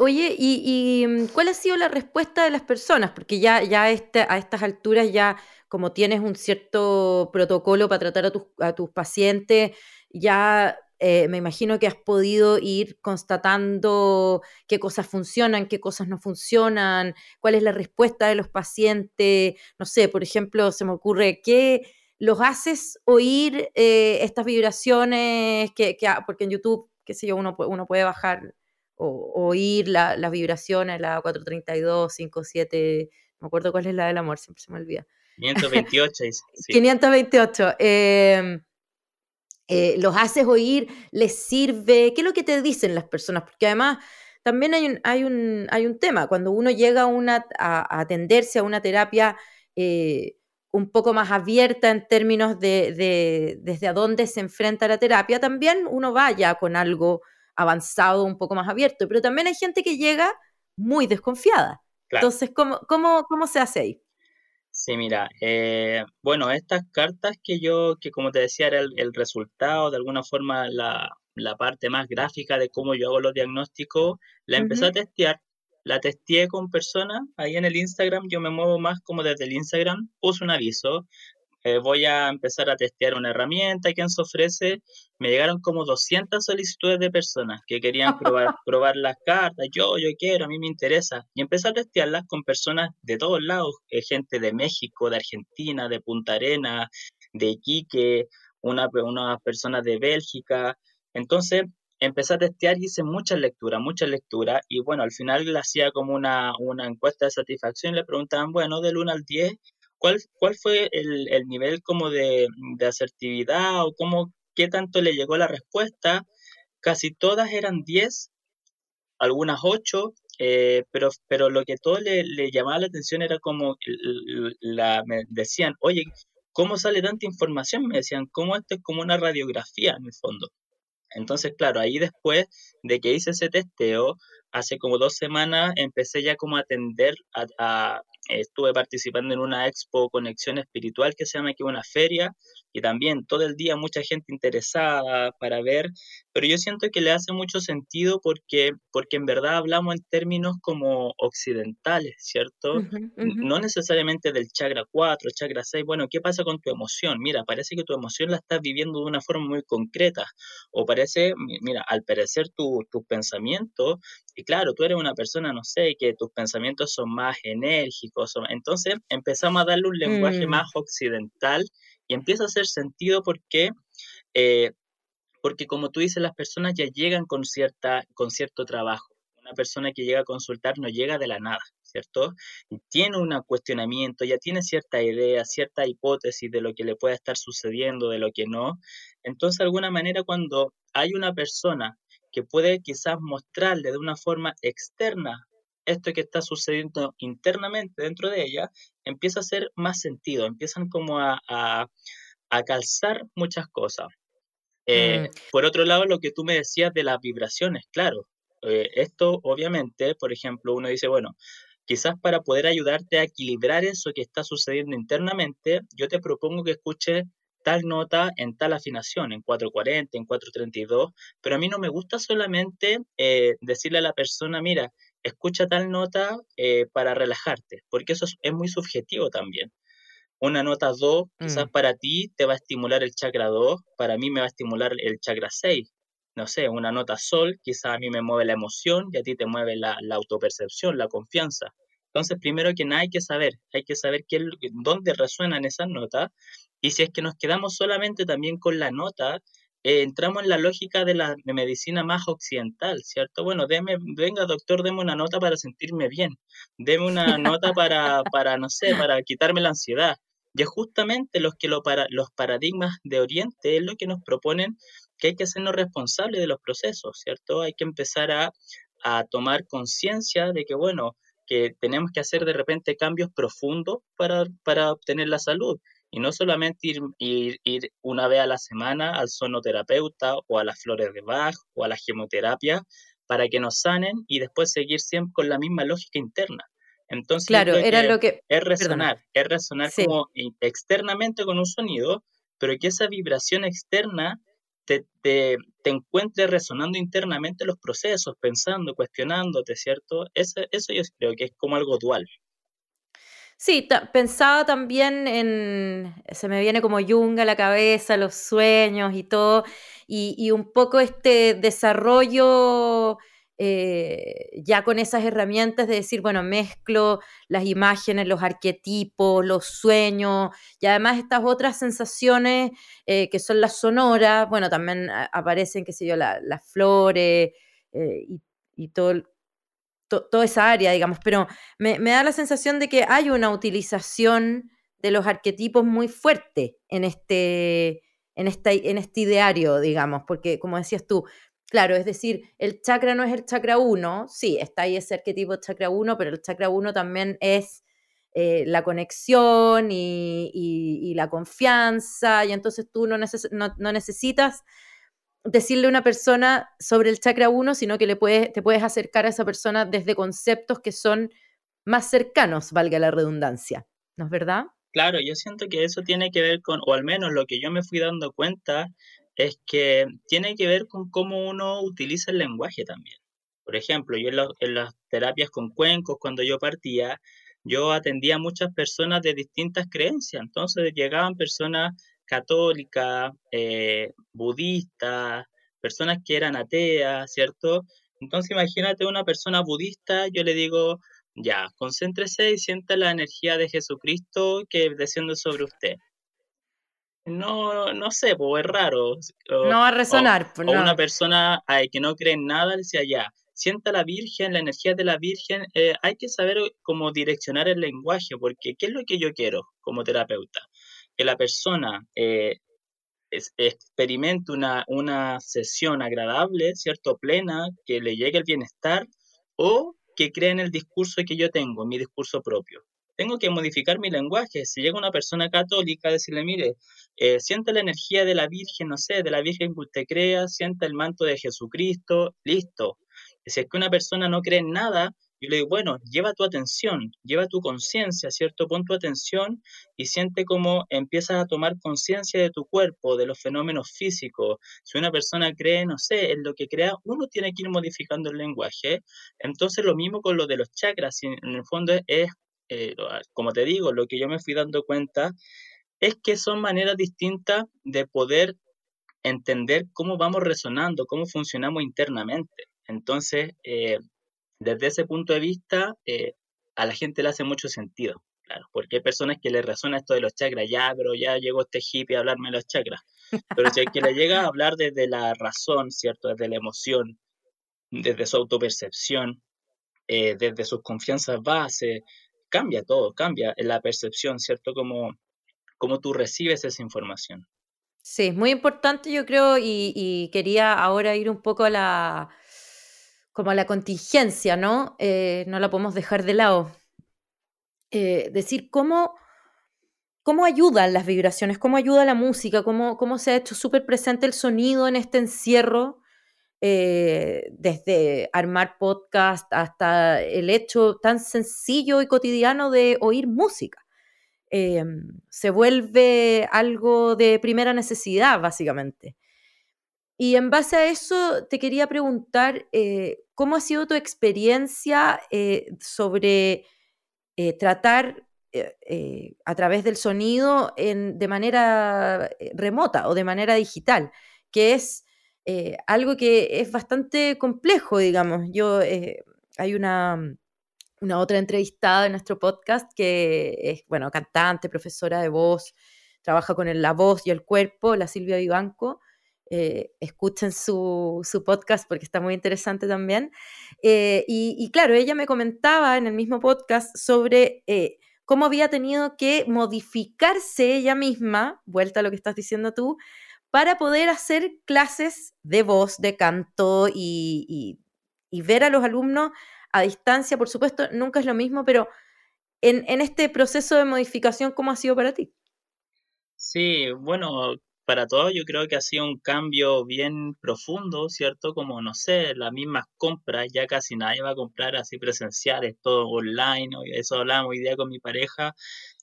Oye, ¿y, mm, cuál ha sido la respuesta de las personas? Porque ya, ya este, a estas alturas ya como tienes un cierto protocolo para tratar a tus, a tus pacientes, ya eh, me imagino que has podido ir constatando qué cosas funcionan, qué cosas no funcionan, cuál es la respuesta de los pacientes. No sé, por ejemplo, se me ocurre que los haces oír eh, estas vibraciones, que, que, porque en YouTube, qué sé yo, uno, uno puede bajar o, oír las vibraciones, la 432, 57, no me acuerdo cuál es la del amor, siempre se me olvida. 528. Sí. 528. Eh, eh, los haces oír, les sirve, ¿qué es lo que te dicen las personas? Porque además también hay un, hay un, hay un tema, cuando uno llega a, una, a, atenderse a una terapia eh, un poco más abierta en términos de, de, desde a dónde se enfrenta la terapia, también uno vaya con algo avanzado, un poco más abierto, pero también hay gente que llega muy desconfiada. Entonces, ¿cómo, cómo, ¿cómo se hace ahí? Sí, mira, eh, bueno, estas cartas que yo, que como te decía, era el, resultado, de alguna forma la, la, parte más gráfica de cómo yo hago los diagnósticos, la empecé a testear, la testé con personas, ahí en el Instagram, yo me muevo más como desde el Instagram, puse un aviso, eh, voy a empezar a testear una herramienta que se ofrece. Me llegaron como 200 solicitudes de personas que querían probar, probar las cartas. Yo, yo quiero, a mí me interesa. Y empecé a testearlas con personas de todos lados, eh, gente de México, de Argentina, de Punta Arena, de Iquique, una, unas personas de Bélgica. Entonces, empecé a testear y hice muchas lecturas, muchas lecturas, y bueno, al final le hacía como una, una encuesta de satisfacción, le preguntaban, bueno, del 1 al 10, ¿cuál, cuál fue el, el nivel como de, de, asertividad o cómo, qué tanto le llegó la respuesta? Casi todas eran 10, algunas 8, eh, pero, pero lo que todo le, le, llamaba la atención era como, la, me decían, oye, ¿cómo sale tanta información? Me decían, ¿cómo esto es como una radiografía en el fondo? Entonces, claro, ahí después de que hice ese testeo, hace como dos semanas empecé ya como a atender a, estuve participando en una expo Conexión Espiritual que se llama aquí una feria y también todo el día mucha gente interesada para ver, pero yo siento que le hace mucho sentido porque, porque en verdad hablamos en términos como occidentales, ¿cierto? No necesariamente del chakra 4, chakra 6, bueno, ¿qué pasa con tu emoción? Mira, parece que tu emoción la estás viviendo de una forma muy concreta o parece, mira, al parecer tus tu pensamientos Y claro, tú eres una persona, no sé, que tus pensamientos son más enérgicos. entonces empezamos a darle un lenguaje mm. más occidental y empieza a hacer sentido porque, eh, porque como tú dices, las personas ya llegan con, cierta, con cierto trabajo. Una persona que llega a consultar no llega de la nada, ¿cierto? Y tiene un cuestionamiento, ya tiene cierta idea, cierta hipótesis de lo que le puede estar sucediendo, de lo que no. Entonces, de alguna manera, cuando hay una persona que puede quizás mostrarle de una forma externa esto que está sucediendo internamente dentro de ella, empieza a hacer más sentido, empiezan como a, calzar muchas cosas. Eh, mm. Por otro lado, lo que tú me decías de las vibraciones, claro, eh, esto obviamente, por ejemplo, uno dice, bueno, quizás para poder ayudarte a equilibrar eso que está sucediendo internamente, yo te propongo que escuches tal nota en tal afinación, en 440, en 432, pero a mí no me gusta solamente eh, decirle a la persona, mira, escucha tal nota eh, para relajarte, porque eso es, muy subjetivo también. Una nota 2, quizás mm. para ti te va a estimular el chakra 2, para mí me va a estimular el chakra 6. No sé, una nota sol, quizás a mí me mueve la emoción y a ti te mueve la, la autopercepción, la confianza. Entonces, primero que nada hay que saber, hay que saber qué, dónde resuenan esas notas y si es que nos quedamos solamente también con la nota, eh, entramos en la lógica de la medicina más occidental, ¿cierto? Bueno, deme, venga doctor, deme una nota para sentirme bien, deme una nota para, para, no sé, para quitarme la ansiedad. Y es justamente los, que lo para, los paradigmas de Oriente es lo que nos proponen que hay que hacernos responsables de los procesos, ¿cierto? Hay que empezar a, a tomar conciencia de que, bueno, que tenemos que hacer de repente cambios profundos para, para obtener la salud. Y no solamente ir, ir, una vez a la semana al sonoterapeuta o a las flores de Bach o a la gemoterapia para que nos sanen y después seguir siempre con la misma lógica interna. Entonces, claro, era lo que... Es resonar, es resonar como externamente con un sonido, pero que esa vibración externa te, te, te, encuentre resonando internamente los procesos, pensando, cuestionándote, ¿cierto? Eso, eso yo creo que es como algo dual. Sí, pensaba también en, se me viene como Jung a la cabeza, los sueños y todo, y, un poco este desarrollo eh, ya con esas herramientas de decir, bueno, mezclo las imágenes, los arquetipos, los sueños, y además estas otras sensaciones eh, que son las sonoras, bueno, también aparecen, qué sé yo, las flores eh, y, y todo, toda esa área, digamos, pero me, da la sensación de que hay una utilización de los arquetipos muy fuerte en este, en, en este ideario, digamos, porque como decías tú, claro, es decir, el chakra no es el chakra 1, sí, está ahí ese arquetipo chakra 1, pero el chakra 1 también es eh, la conexión y, la confianza, y entonces tú no, no necesitas decirle a una persona sobre el chakra 1, sino que le puedes, te puedes acercar a esa persona desde conceptos que son más cercanos, valga la redundancia. ¿No es verdad? Claro, yo siento que eso tiene que ver con, o al menos lo que yo me fui dando cuenta, es que tiene que ver con cómo uno utiliza el lenguaje también. Por ejemplo, yo en, las terapias con cuencos, cuando yo partía, yo atendía a muchas personas de distintas creencias. Entonces llegaban personas católica, eh, budista, personas que eran ateas, ¿cierto? Entonces imagínate una persona budista, yo le digo, ya, concéntrese y sienta la energía de Jesucristo que desciende sobre usted. No, no sé, pues es raro. no va a resonar. O, una persona que no cree en nada, decía, ya, sienta la Virgen, la energía de la Virgen. Eh, hay que saber cómo direccionar el lenguaje, porque ¿qué es lo que yo quiero como terapeuta? que la persona eh, experimente una, una sesión agradable, ¿cierto? Plena, que le llegue el bienestar, o que crea en el discurso que yo tengo, mi discurso propio. Tengo que modificar mi lenguaje. Si llega una persona católica, decirle, mire, eh, siente la energía de la Virgen, no sé, de la Virgen que usted crea, sienta el manto de Jesucristo, listo. Si es que una persona no cree en nada, yo le digo, bueno, lleva tu atención, lleva tu conciencia, ¿cierto? Pon tu atención y siente cómo empiezas a tomar conciencia de tu cuerpo, de los fenómenos físicos. Si una persona cree, no sé, en lo que crea, uno tiene que ir modificando el lenguaje. Entonces, lo mismo con lo de los chakras. En el fondo es, eh, como te digo, lo que yo me fui dando cuenta es que son maneras distintas de poder entender cómo vamos resonando, cómo funcionamos internamente. Entonces, eh, desde ese punto de vista, eh, a la gente le hace mucho sentido, claro, porque hay personas que le resuena esto de los chakras, ya, pero ya llegó este hippie a hablarme de los chakras. Pero si hay que le llega a hablar desde la razón, ¿cierto? Desde la emoción, desde su autopercepción, eh, desde sus confianzas base, cambia todo, cambia la percepción, ¿cierto? Como, como tú recibes esa información. Sí, es muy importante, yo creo, y, quería ahora ir un poco a la, como a la contingencia, ¿no? Eh, no la podemos dejar de lado. Eh, decir cómo, cómo ayudan las vibraciones, cómo ayuda la música, cómo, cómo se ha hecho súper presente el sonido en este encierro, eh, desde armar podcast hasta el hecho tan sencillo y cotidiano de oír música. Em, se vuelve algo de primera necesidad, básicamente. Y en base a eso, te quería preguntar, eh, ¿cómo ha sido tu experiencia eh, sobre tratar a través del sonido de manera remota o de manera digital? Que es algo que es bastante complejo, digamos. Yo, hay una una otra entrevistada en nuestro podcast que es, bueno, cantante, profesora de voz, trabaja con la voz y el cuerpo, la Silvia Vivanco. Eh, escuchen su, podcast porque está muy interesante también. Eh, y, claro, ella me comentaba en el mismo podcast sobre eh, cómo había tenido que modificarse ella misma, vuelta a lo que estás diciendo tú, para poder hacer clases de voz, de canto y ver a los alumnos a distancia, por supuesto, nunca es lo mismo, pero en, este proceso de modificación, ¿cómo ha sido para ti? Sí, bueno, para todos yo creo que ha sido un cambio bien profundo, ¿cierto? Como, no sé, las mismas compras, ya casi nadie va a comprar así presenciales, todo online, eso hablábamos hoy día con mi pareja,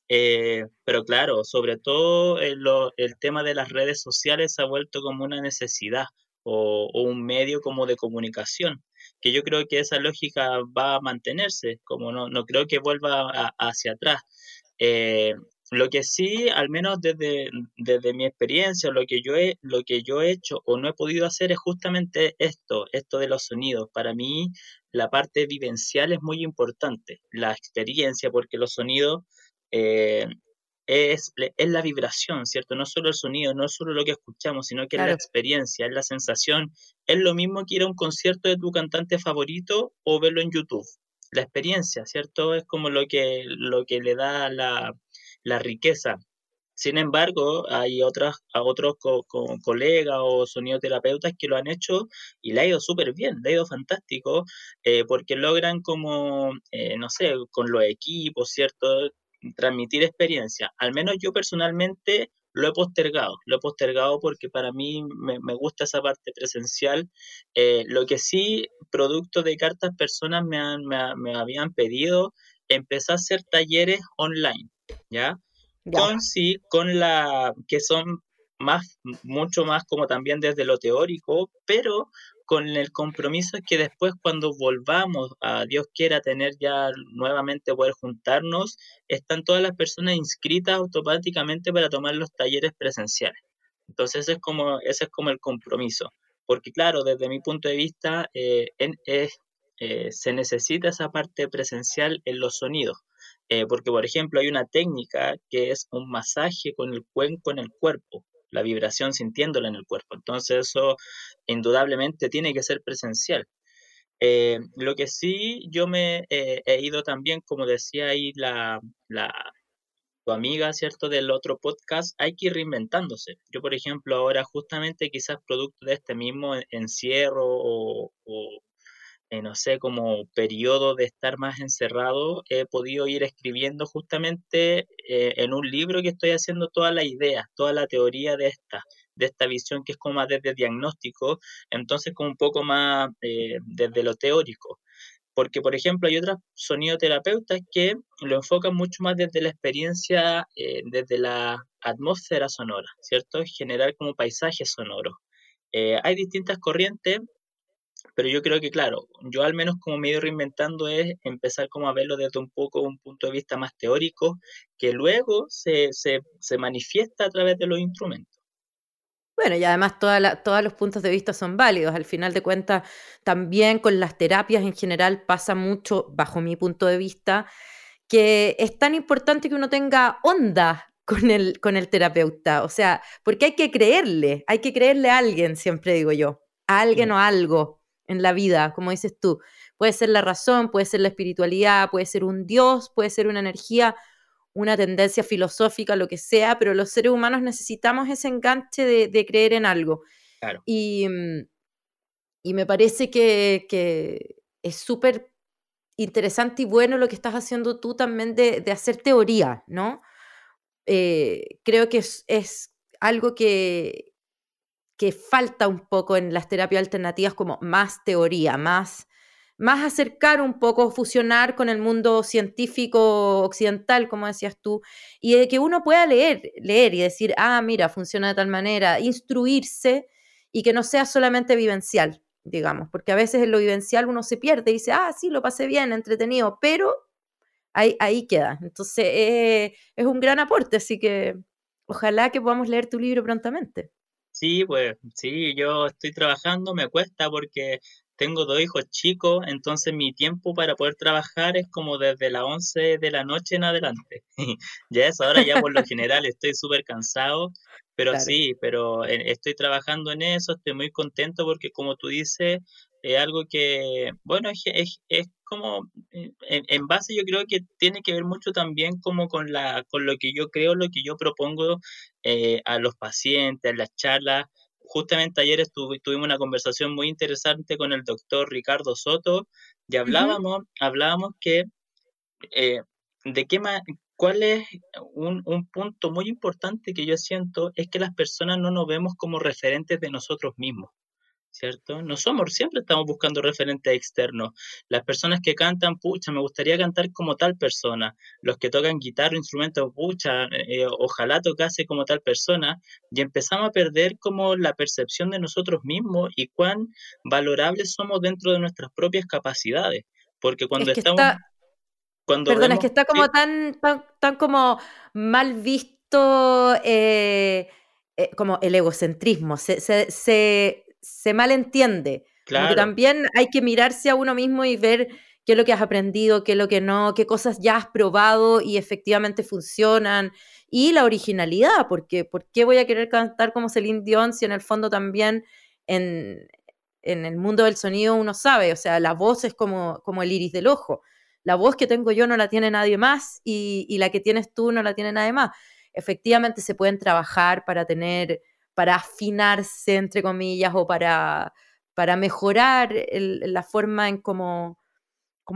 eh, pero claro, sobre todo el, eh, el, tema de las redes sociales ha vuelto como una necesidad o, un medio como de comunicación que yo creo que esa lógica va a mantenerse, como no, no creo que vuelva hacia atrás. Eh, lo que sí, al menos desde, desde mi experiencia, lo que, yo he, lo que yo he hecho o no he podido hacer es justamente esto, esto de los sonidos. Para mí, la parte vivencial es muy importante, la experiencia, porque los sonidos eh, es, es, la vibración, ¿cierto? No solo el sonido, no solo lo que escuchamos, sino que es la experiencia, es la sensación. Es lo mismo que ir a un concierto de tu cantante favorito o verlo en YouTube. La experiencia, ¿cierto? Es como lo que, lo que le da la, la riqueza. Sin embargo, hay otras, a otros colegas o sonidoterapeutas que lo han hecho y le ha ido súper bien, le ha ido fantástico, eh, porque logran como, eh, no sé, con los equipos, ¿cierto? Transmitir experiencia. Al menos yo personalmente lo he postergado, lo he postergado porque para mí me, gusta esa parte presencial. Eh, lo que sí, producto de cartas, personas me, me, habían pedido empezar a hacer talleres online, ¿ya? Con sí, con la, que son más, mucho más como también desde lo teórico, pero con el compromiso que después cuando volvamos a Dios quiera tener ya nuevamente poder juntarnos, están todas las personas inscritas automáticamente para tomar los talleres presenciales. Entonces ese es como, ese es como el compromiso. Porque claro, desde mi punto de vista, eh, eh, se necesita esa parte presencial en los sonidos. Eh, porque, por ejemplo, hay una técnica que es un masaje con el cuenco en el cuerpo la vibración sintiéndola en el cuerpo. Entonces eso indudablemente tiene que ser presencial. Eh, lo que sí yo me eh, he ido también, como decía ahí la, la, tu amiga, ¿cierto? Del otro podcast, hay que ir reinventándose. Yo, por ejemplo, ahora justamente quizás producto de este mismo encierro o eh, no sé, como periodo de estar más encerrado, he podido ir escribiendo justamente eh, en un libro que estoy haciendo toda la idea, toda la teoría de esta, de esta visión que es como más desde diagnóstico, entonces como un poco más eh, desde lo teórico. Porque, por ejemplo, hay otros sonidoterapeutas que lo enfocan mucho más desde la experiencia, desde la atmósfera sonora, ¿cierto? Generar como paisajes sonoros. hay distintas corrientes pero yo creo que, claro, yo al menos como me he ido reinventando es empezar como a verlo desde un poco un punto de vista más teórico, que luego se, se, se manifiesta a través de los instrumentos. Bueno, y además todos los puntos de vista son válidos. Al final de cuentas, también con las terapias en general pasa mucho, bajo mi punto de vista, que es tan importante que uno tenga onda con el, con el terapeuta. O sea, porque hay que creerle, hay que creerle a alguien, siempre digo yo, a alguien o algo en la vida, como dices tú. Puede ser la razón, puede ser la espiritualidad, puede ser un Dios, puede ser una energía, una tendencia filosófica, lo que sea, pero los seres humanos necesitamos ese enganche de, creer en algo. Y, mm, y, me parece que, que es súper interesante y bueno lo que estás haciendo tú también de, de hacer teoría, ¿no? Eh, creo que es, es algo que, que falta un poco en las terapias alternativas, como más teoría, más, más acercar un poco, fusionar con el mundo científico occidental, como decías tú, y de que uno pueda leer, leer y decir, ah, mira, funciona de tal manera, instruirse y que no sea solamente vivencial, digamos, porque a veces en lo vivencial uno se pierde y dice, ah, sí, lo pasé bien, entretenido, pero ahí, ahí queda. Entonces, eh, es un gran aporte, así que ojalá que podamos leer tu libro prontamente. Sí, pues sí, yo estoy trabajando, me cuesta porque tengo dos hijos chicos, entonces mi tiempo para poder trabajar es como desde las 11 de la noche en adelante. ya es ahora, ya por lo general estoy súper cansado, pero sí, pero estoy trabajando en eso, estoy muy contento porque como tú dices, es algo que, bueno, es, es, es como, eh, en, en, base yo creo que tiene que ver mucho también como con, la, con lo que yo creo, lo que yo propongo eh, a los pacientes, a las charlas. Justamente ayer estuve, tuvimos una conversación muy interesante con el doctor Ricardo Soto y hablábamos, hablábamos que eh, de qué más, cuál es un, un punto muy importante que yo siento es que las personas no nos vemos como referentes de nosotros mismos. ¿Cierto? No somos, siempre estamos buscando referentes externos. Las personas que cantan, pucha, me gustaría cantar como tal persona. Los que tocan guitarra, instrumentos, pucha, eh, ojalá tocase como tal persona. Y empezamos a perder como la percepción de nosotros mismos y cuán valorables somos dentro de nuestras propias capacidades. Porque cuando estamos... cuando Perdón, es que está como tan, tan, como mal visto eh, eh, como el egocentrismo. se, se se malentiende. Claro. también hay que mirarse a uno mismo y ver qué es lo que has aprendido, qué es lo que no, qué cosas ya has probado y efectivamente funcionan. Y la originalidad, porque ¿por qué voy a querer cantar como Celine Dion si en el fondo también en, en el mundo del sonido uno sabe, o sea, la voz es como, como el iris del ojo. La voz que tengo yo no la tiene nadie más y, y la que tienes tú no la tiene nadie más. Efectivamente se pueden trabajar para tener para afinarse, entre comillas, o para, para mejorar la forma en cómo,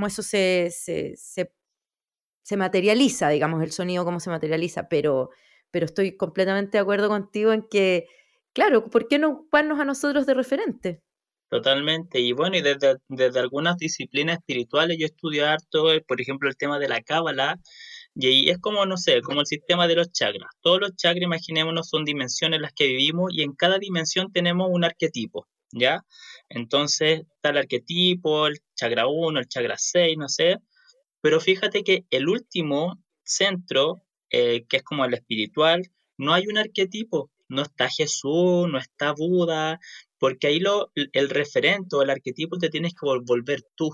eso se, se, materializa, digamos, el sonido, cómo se materializa, pero, pero estoy completamente de acuerdo contigo en que, claro, ¿por qué no ocuparnos a nosotros de referente? Totalmente. Y bueno, y desde, desde algunas disciplinas espirituales yo estudio harto, eh, por ejemplo, el tema de la cábala, y ahí es como, no sé, como el sistema de los chakras. Todos los chakras, imaginémonos, son dimensiones en las que vivimos y en cada dimensión tenemos un arquetipo, ¿ya? Entonces, está el arquetipo, el chakra 1, el chakra 6, no sé. Pero fíjate que el último centro, eh, que es como el espiritual, no hay un arquetipo. No está Jesús, no está Buda, porque ahí lo, el referente o el arquetipo te tienes que volver tú.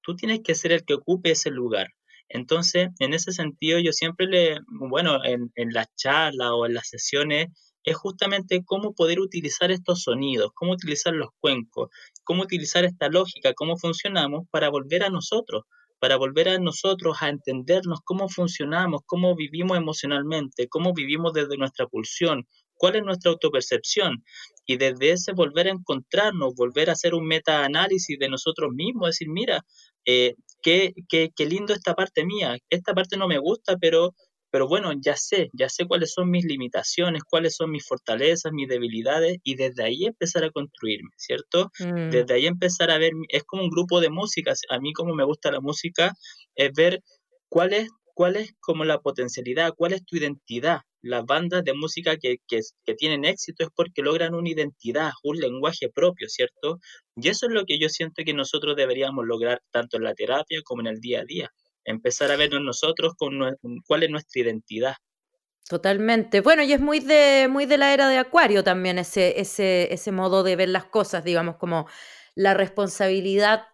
Tú tienes que ser el que ocupe ese lugar. Entonces, en ese sentido, yo siempre le, bueno, en, en las charlas o en las sesiones, es justamente cómo poder utilizar estos sonidos, cómo utilizar los cuencos, cómo utilizar esta lógica, cómo funcionamos para volver a nosotros, para volver a nosotros a entendernos cómo funcionamos, cómo vivimos emocionalmente, cómo vivimos desde nuestra pulsión, cuál es nuestra autopercepción. Y desde ese volver a encontrarnos, volver a hacer un metaanálisis de nosotros mismos, decir, mira, eh, qué, qué, qué, lindo esta parte mía, esta parte no me gusta, pero, pero bueno, ya sé, ya sé cuáles son mis limitaciones, cuáles son mis fortalezas, mis debilidades, y desde ahí empezar a construirme, ¿cierto? Mm. Desde ahí empezar a ver, es como un grupo de música, a mí como me gusta la música, es ver cuál es cuál es como la potencialidad, cuál es tu identidad. Las bandas de música que, que, tienen éxito es porque logran una identidad, un lenguaje propio, ¿cierto? Y eso es lo que yo siento que nosotros deberíamos lograr tanto en la terapia como en el día a día. Empezar a vernos nosotros con cuál es nuestra identidad. Totalmente. Bueno, y es muy de, muy de la era de Acuario también ese, ese, ese modo de ver las cosas, digamos, como la responsabilidad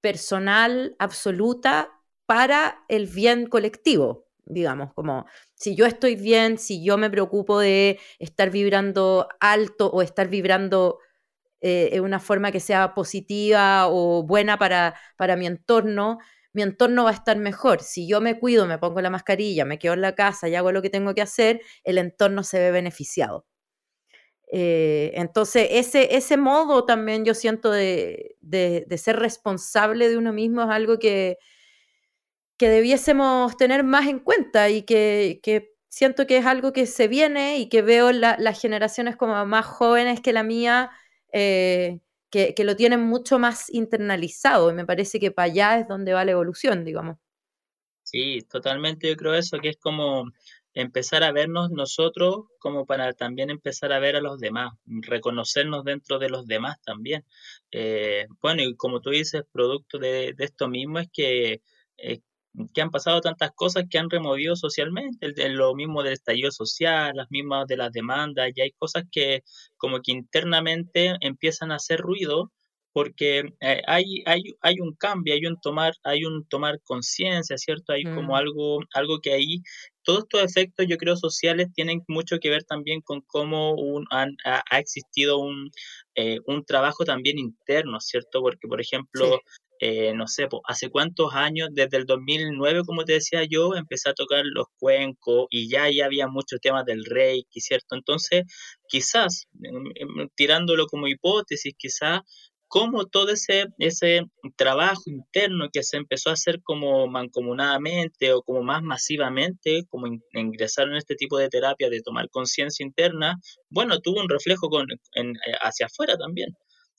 personal absoluta para el bien colectivo, digamos, como si yo estoy bien, si yo me preocupo de estar vibrando alto o estar vibrando eh, en una forma que sea positiva o buena para, para mi entorno, mi entorno va a estar mejor. Si yo me cuido, me pongo la mascarilla, me quedo en la casa y hago lo que tengo que hacer, el entorno se ve beneficiado. Eh, entonces, ese, ese modo también yo siento de, ser responsable de uno mismo es algo que, que debiésemos tener más en cuenta y que, siento que es algo que se viene y que veo las generaciones como más jóvenes que la mía. Eh, que, lo tienen mucho más internalizado y me parece que para allá es donde va la evolución, digamos. Sí, totalmente yo creo eso, que es como empezar a vernos nosotros como para también empezar a ver a los demás, reconocernos dentro de los demás también. Eh, bueno, y como tú dices, producto de, esto mismo es que, que han pasado tantas cosas que han removido socialmente, lo mismo del estallido social, las mismas de las demandas, y hay cosas que como que internamente empiezan a hacer ruido porque eh, hay, hay, hay un cambio, hay un tomar, hay un tomar conciencia, ¿cierto? Hay como mm. algo, algo que ahí, todos estos efectos, yo creo, sociales tienen mucho que ver también con cómo un, ha, existido un, eh, un trabajo también interno, ¿cierto? Porque, por ejemplo, eh, no sé, hace cuántos años, desde el 2009, como te decía yo, empecé a tocar los cuencos y ya, ya había muchos temas del reiki, ¿cierto? Entonces, quizás, mm, mm, tirándolo como hipótesis, quizás cómo todo ese, ese trabajo interno que se empezó a hacer como mancomunadamente o como más masivamente, como ingresar en este tipo de terapia de tomar conciencia interna, bueno, tuvo un reflejo con, eh, hacia afuera también.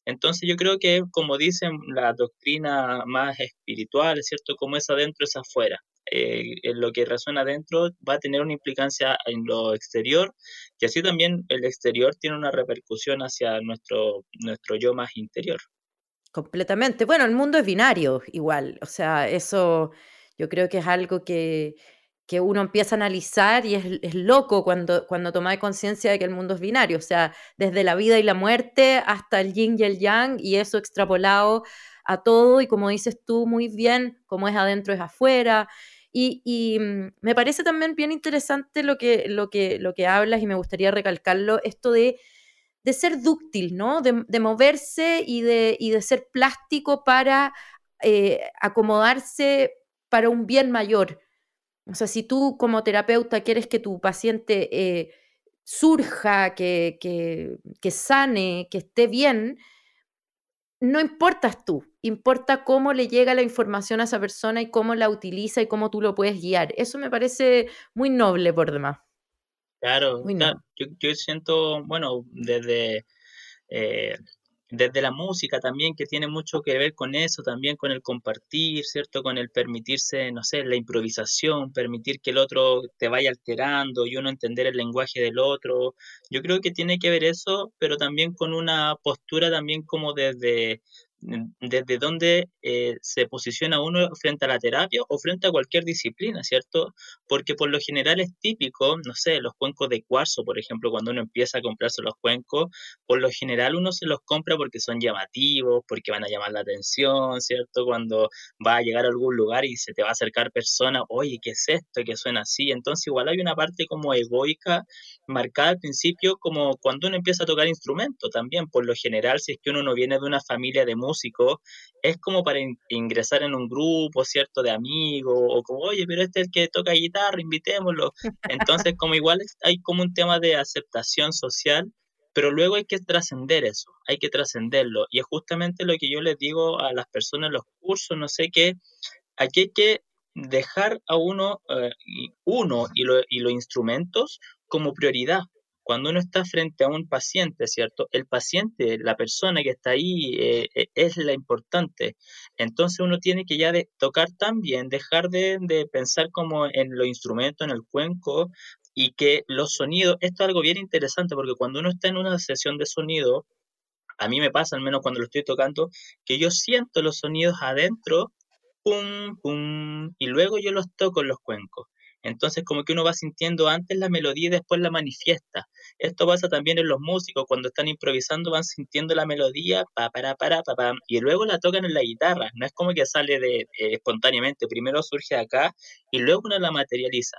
Entonces yo creo que, como dicen la doctrina más espiritual, ¿cierto? Como es adentro, es afuera. Eh, en lo que resuena adentro va a tener una implicancia en lo exterior, y así también el exterior tiene una repercusión hacia nuestro, nuestro yo más interior. Completamente. Bueno, el mundo es binario igual, o sea, eso yo creo que es algo que, que uno empieza a analizar y es, loco cuando, cuando toma conciencia de que el mundo es binario, o sea, desde la vida y la muerte hasta el yin y el yang y eso extrapolado a todo y como dices tú muy bien, como es adentro es afuera. Y, mm, me parece también bien interesante lo que, lo, que, lo que hablas y me gustaría recalcarlo, esto de, de ser dúctil, ¿no? De, moverse y de, y de ser plástico para eh, acomodarse para un bien mayor o sea, si tú como terapeuta quieres que tu paciente eh, surja, que, que, sane, que esté bien, no importas tú, importa cómo le llega la información a esa persona y cómo la utiliza y cómo tú lo puedes guiar. Eso me parece muy noble por demás. Claro, yo, yo, siento, bueno, desde eh, desde la música también, que tiene mucho que ver con eso, también con el compartir, ¿cierto? Con el permitirse, no sé, la improvisación, permitir que el otro te vaya alterando y uno entender el lenguaje del otro. Yo creo que tiene que ver eso, pero también con una postura también como desde, desde dónde eh, se posiciona uno frente a la terapia o frente a cualquier disciplina, ¿cierto? Porque por lo general es típico, no sé, los cuencos de cuarzo, por ejemplo, cuando uno empieza a comprarse los cuencos, por lo general uno se los compra porque son llamativos, porque van a llamar la atención, ¿cierto? Cuando va a llegar a algún lugar y se te va a acercar persona, oye, ¿qué es esto? que suena así? Entonces igual hay una parte como egoica marcada al principio como cuando uno empieza a tocar instrumento también, por lo general, si es que uno no viene de una familia de músicos, es como para ingresar en un grupo, ¿cierto?, de amigos, o como, oye, pero este es el que toca guitarra, invitémoslo. Entonces, como igual hay como un tema de aceptación social, pero luego hay que trascender eso, hay que trascenderlo. Y es justamente lo que yo les digo a las personas en los cursos, no sé qué, aquí hay que dejar a uno, eh, uno y, y los instrumentos como prioridad. Cuando uno está frente a un paciente, ¿cierto? El paciente, la persona que está ahí eh, eh, es la importante. Entonces uno tiene que ya de tocar también, dejar de, pensar como en los instrumentos, en el cuenco y que los sonidos, esto es algo bien interesante porque cuando uno está en una sesión de sonido, a mí me pasa, al menos cuando lo estoy tocando, que yo siento los sonidos adentro, pum, pum, y luego yo los toco en los cuencos. Entonces como que uno va sintiendo antes la melodía y después la manifiesta. Esto pasa también en los músicos, cuando están improvisando van sintiendo la melodía, pa, para, para, pa, pa, y luego la tocan en la guitarra. No es como que sale de, eh, espontáneamente, primero surge acá y luego uno la materializa.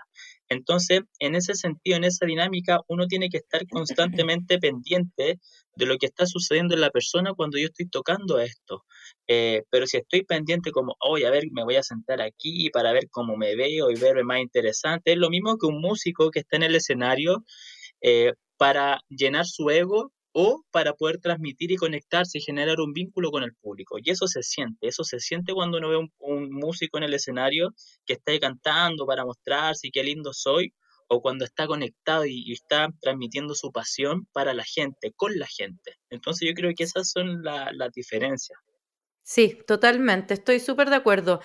Entonces, en ese sentido, en esa dinámica, uno tiene que estar constantemente pendiente de lo que está sucediendo en la persona cuando yo estoy tocando esto. Eh, pero si estoy pendiente como, oye, a ver, me voy a sentar aquí para ver cómo me veo y verme más interesante, es lo mismo que un músico que está en el escenario eh, para llenar su ego o para poder transmitir y conectarse y generar un vínculo con el público. Y eso se siente, eso se siente cuando uno ve un, músico en el escenario que está cantando para mostrarse y qué lindo soy, o cuando está conectado y, está transmitiendo su pasión para la gente, con la gente. Entonces yo creo que esas son las diferencias. Sí, totalmente, estoy súper de acuerdo.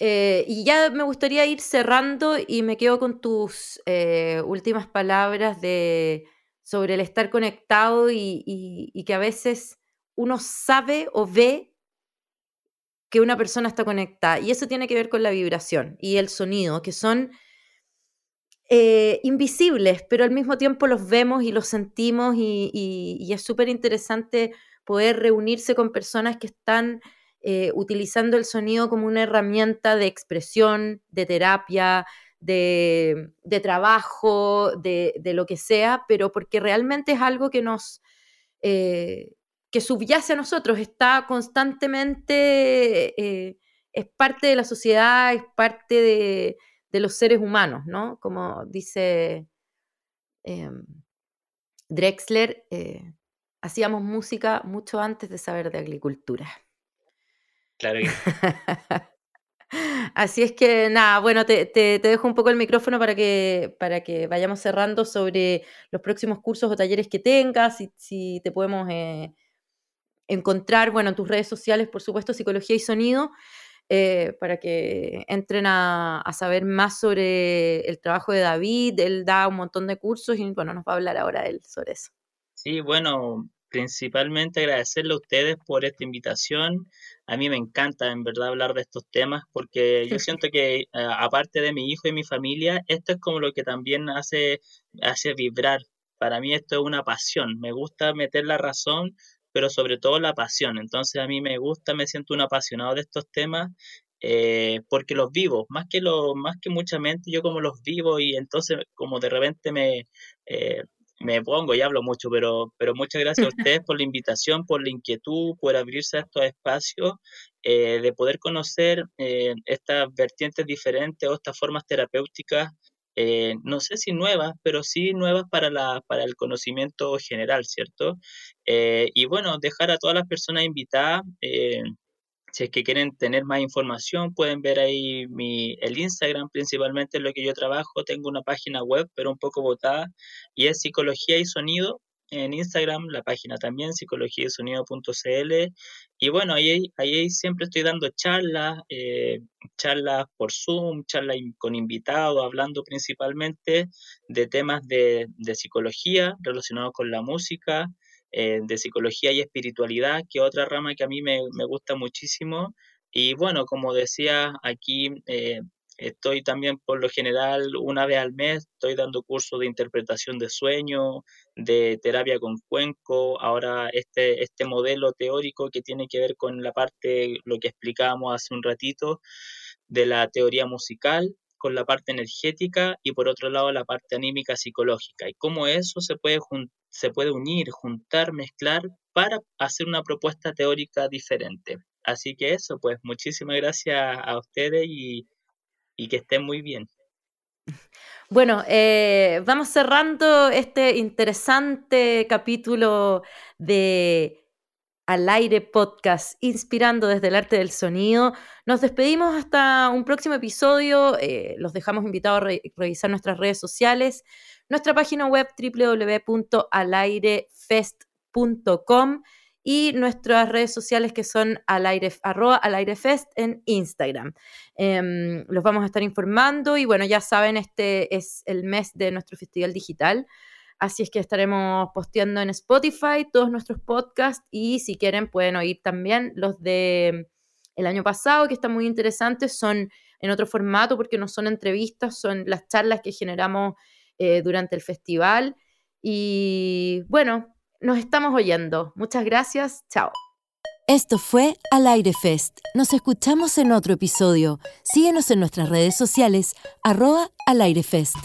Eh, y ya me gustaría ir cerrando y me quedo con tus eh, últimas palabras de, sobre el estar conectado y, que a veces uno sabe o ve que una persona está conectada. Y eso tiene que ver con la vibración y el sonido, que son eh, invisibles, pero al mismo tiempo los vemos y los sentimos y, es súper interesante poder reunirse con personas que están eh, utilizando el sonido como una herramienta de expresión, de terapia, de, trabajo, de, lo que sea, pero porque realmente es algo que nos... Eh, que subyace a nosotros, está constantemente, es parte de la sociedad, es parte de, de los seres humanos, ¿no? Como dice em, Drexler, eh, hacíamos música mucho antes de saber de agricultura. Claro. Así es que nada, bueno, te, dejo un poco el micrófono para que, para que vayamos cerrando sobre los próximos cursos o talleres que tengas, si, si te podemos eh, encontrar, bueno, en tus redes sociales, por supuesto, Psicología y Sonido. Eh, para que entren a, saber más sobre el trabajo de David. Él da un montón de cursos y bueno, nos va a hablar ahora él sobre eso. Sí, bueno, principalmente agradecerle a ustedes por esta invitación. A mí me encanta en verdad hablar de estos temas porque yo siento que eh, aparte de mi hijo y mi familia, esto es como lo que también hace, hace vibrar. Para mí esto es una pasión. Me gusta meter la razón pero sobre todo la pasión. Entonces a mí me gusta, me siento un apasionado de estos temas eh, porque los vivo, más que, lo, más que mucha mente, yo como los vivo y entonces como de repente me, eh, me pongo y hablo mucho, pero, pero muchas gracias a ustedes por la invitación, por la inquietud, por abrirse a estos espacios, eh, de poder conocer estas vertientes diferentes o estas formas terapéuticas eh, no sé si nuevas, pero sí nuevas para, la, para el conocimiento general, ¿cierto? Eh, y bueno, dejar a todas las personas invitadas, eh, si es que quieren tener más información, pueden ver ahí mi, el Instagram, principalmente en lo que yo trabajo, tengo una página web, pero un poco botada, y es Psicología y Sonido, en Instagram, la página también, psicologiasonido.cl. Y bueno, ahí, ahí siempre estoy dando charlas, eh, charlas por Zoom, charlas con invitados, hablando principalmente de temas de, psicología relacionados con la música, de psicología y espiritualidad, que otra rama que a mí me, me gusta muchísimo. Y bueno, como decía aquí, eh, Estoy también por lo general una vez al mes, estoy dando cursos de interpretación de sueño, de terapia con cuenco, ahora este, este modelo teórico que tiene que ver con la parte, lo que explicábamos hace un ratito, de la teoría musical, con la parte energética y por otro lado la parte anímica psicológica y cómo eso se puede, se puede unir, juntar, mezclar para hacer una propuesta teórica diferente. Así que eso, pues muchísimas gracias a ustedes y y que estén muy bien. Bueno, eh, vamos cerrando este interesante capítulo de Al aire podcast, inspirando desde el arte del sonido. Nos despedimos hasta un próximo episodio. Eh, los dejamos invitados a revisar nuestras redes sociales, nuestra página web www.alairefest.com y nuestras redes sociales que son al aire, al en Instagram. Em, los vamos a estar informando y bueno, ya saben, este es el mes de nuestro festival digital. Así es que estaremos posteando en Spotify todos nuestros podcasts y si quieren pueden oír también los de el año pasado que están muy interesantes. Son en otro formato porque no son entrevistas, son las charlas que generamos eh, durante el festival. Y bueno, nos estamos oyendo. Muchas gracias. Chao. Esto fue Al Aire Fest. Nos escuchamos en otro episodio. Síguenos en nuestras redes sociales, arroba al aire fest.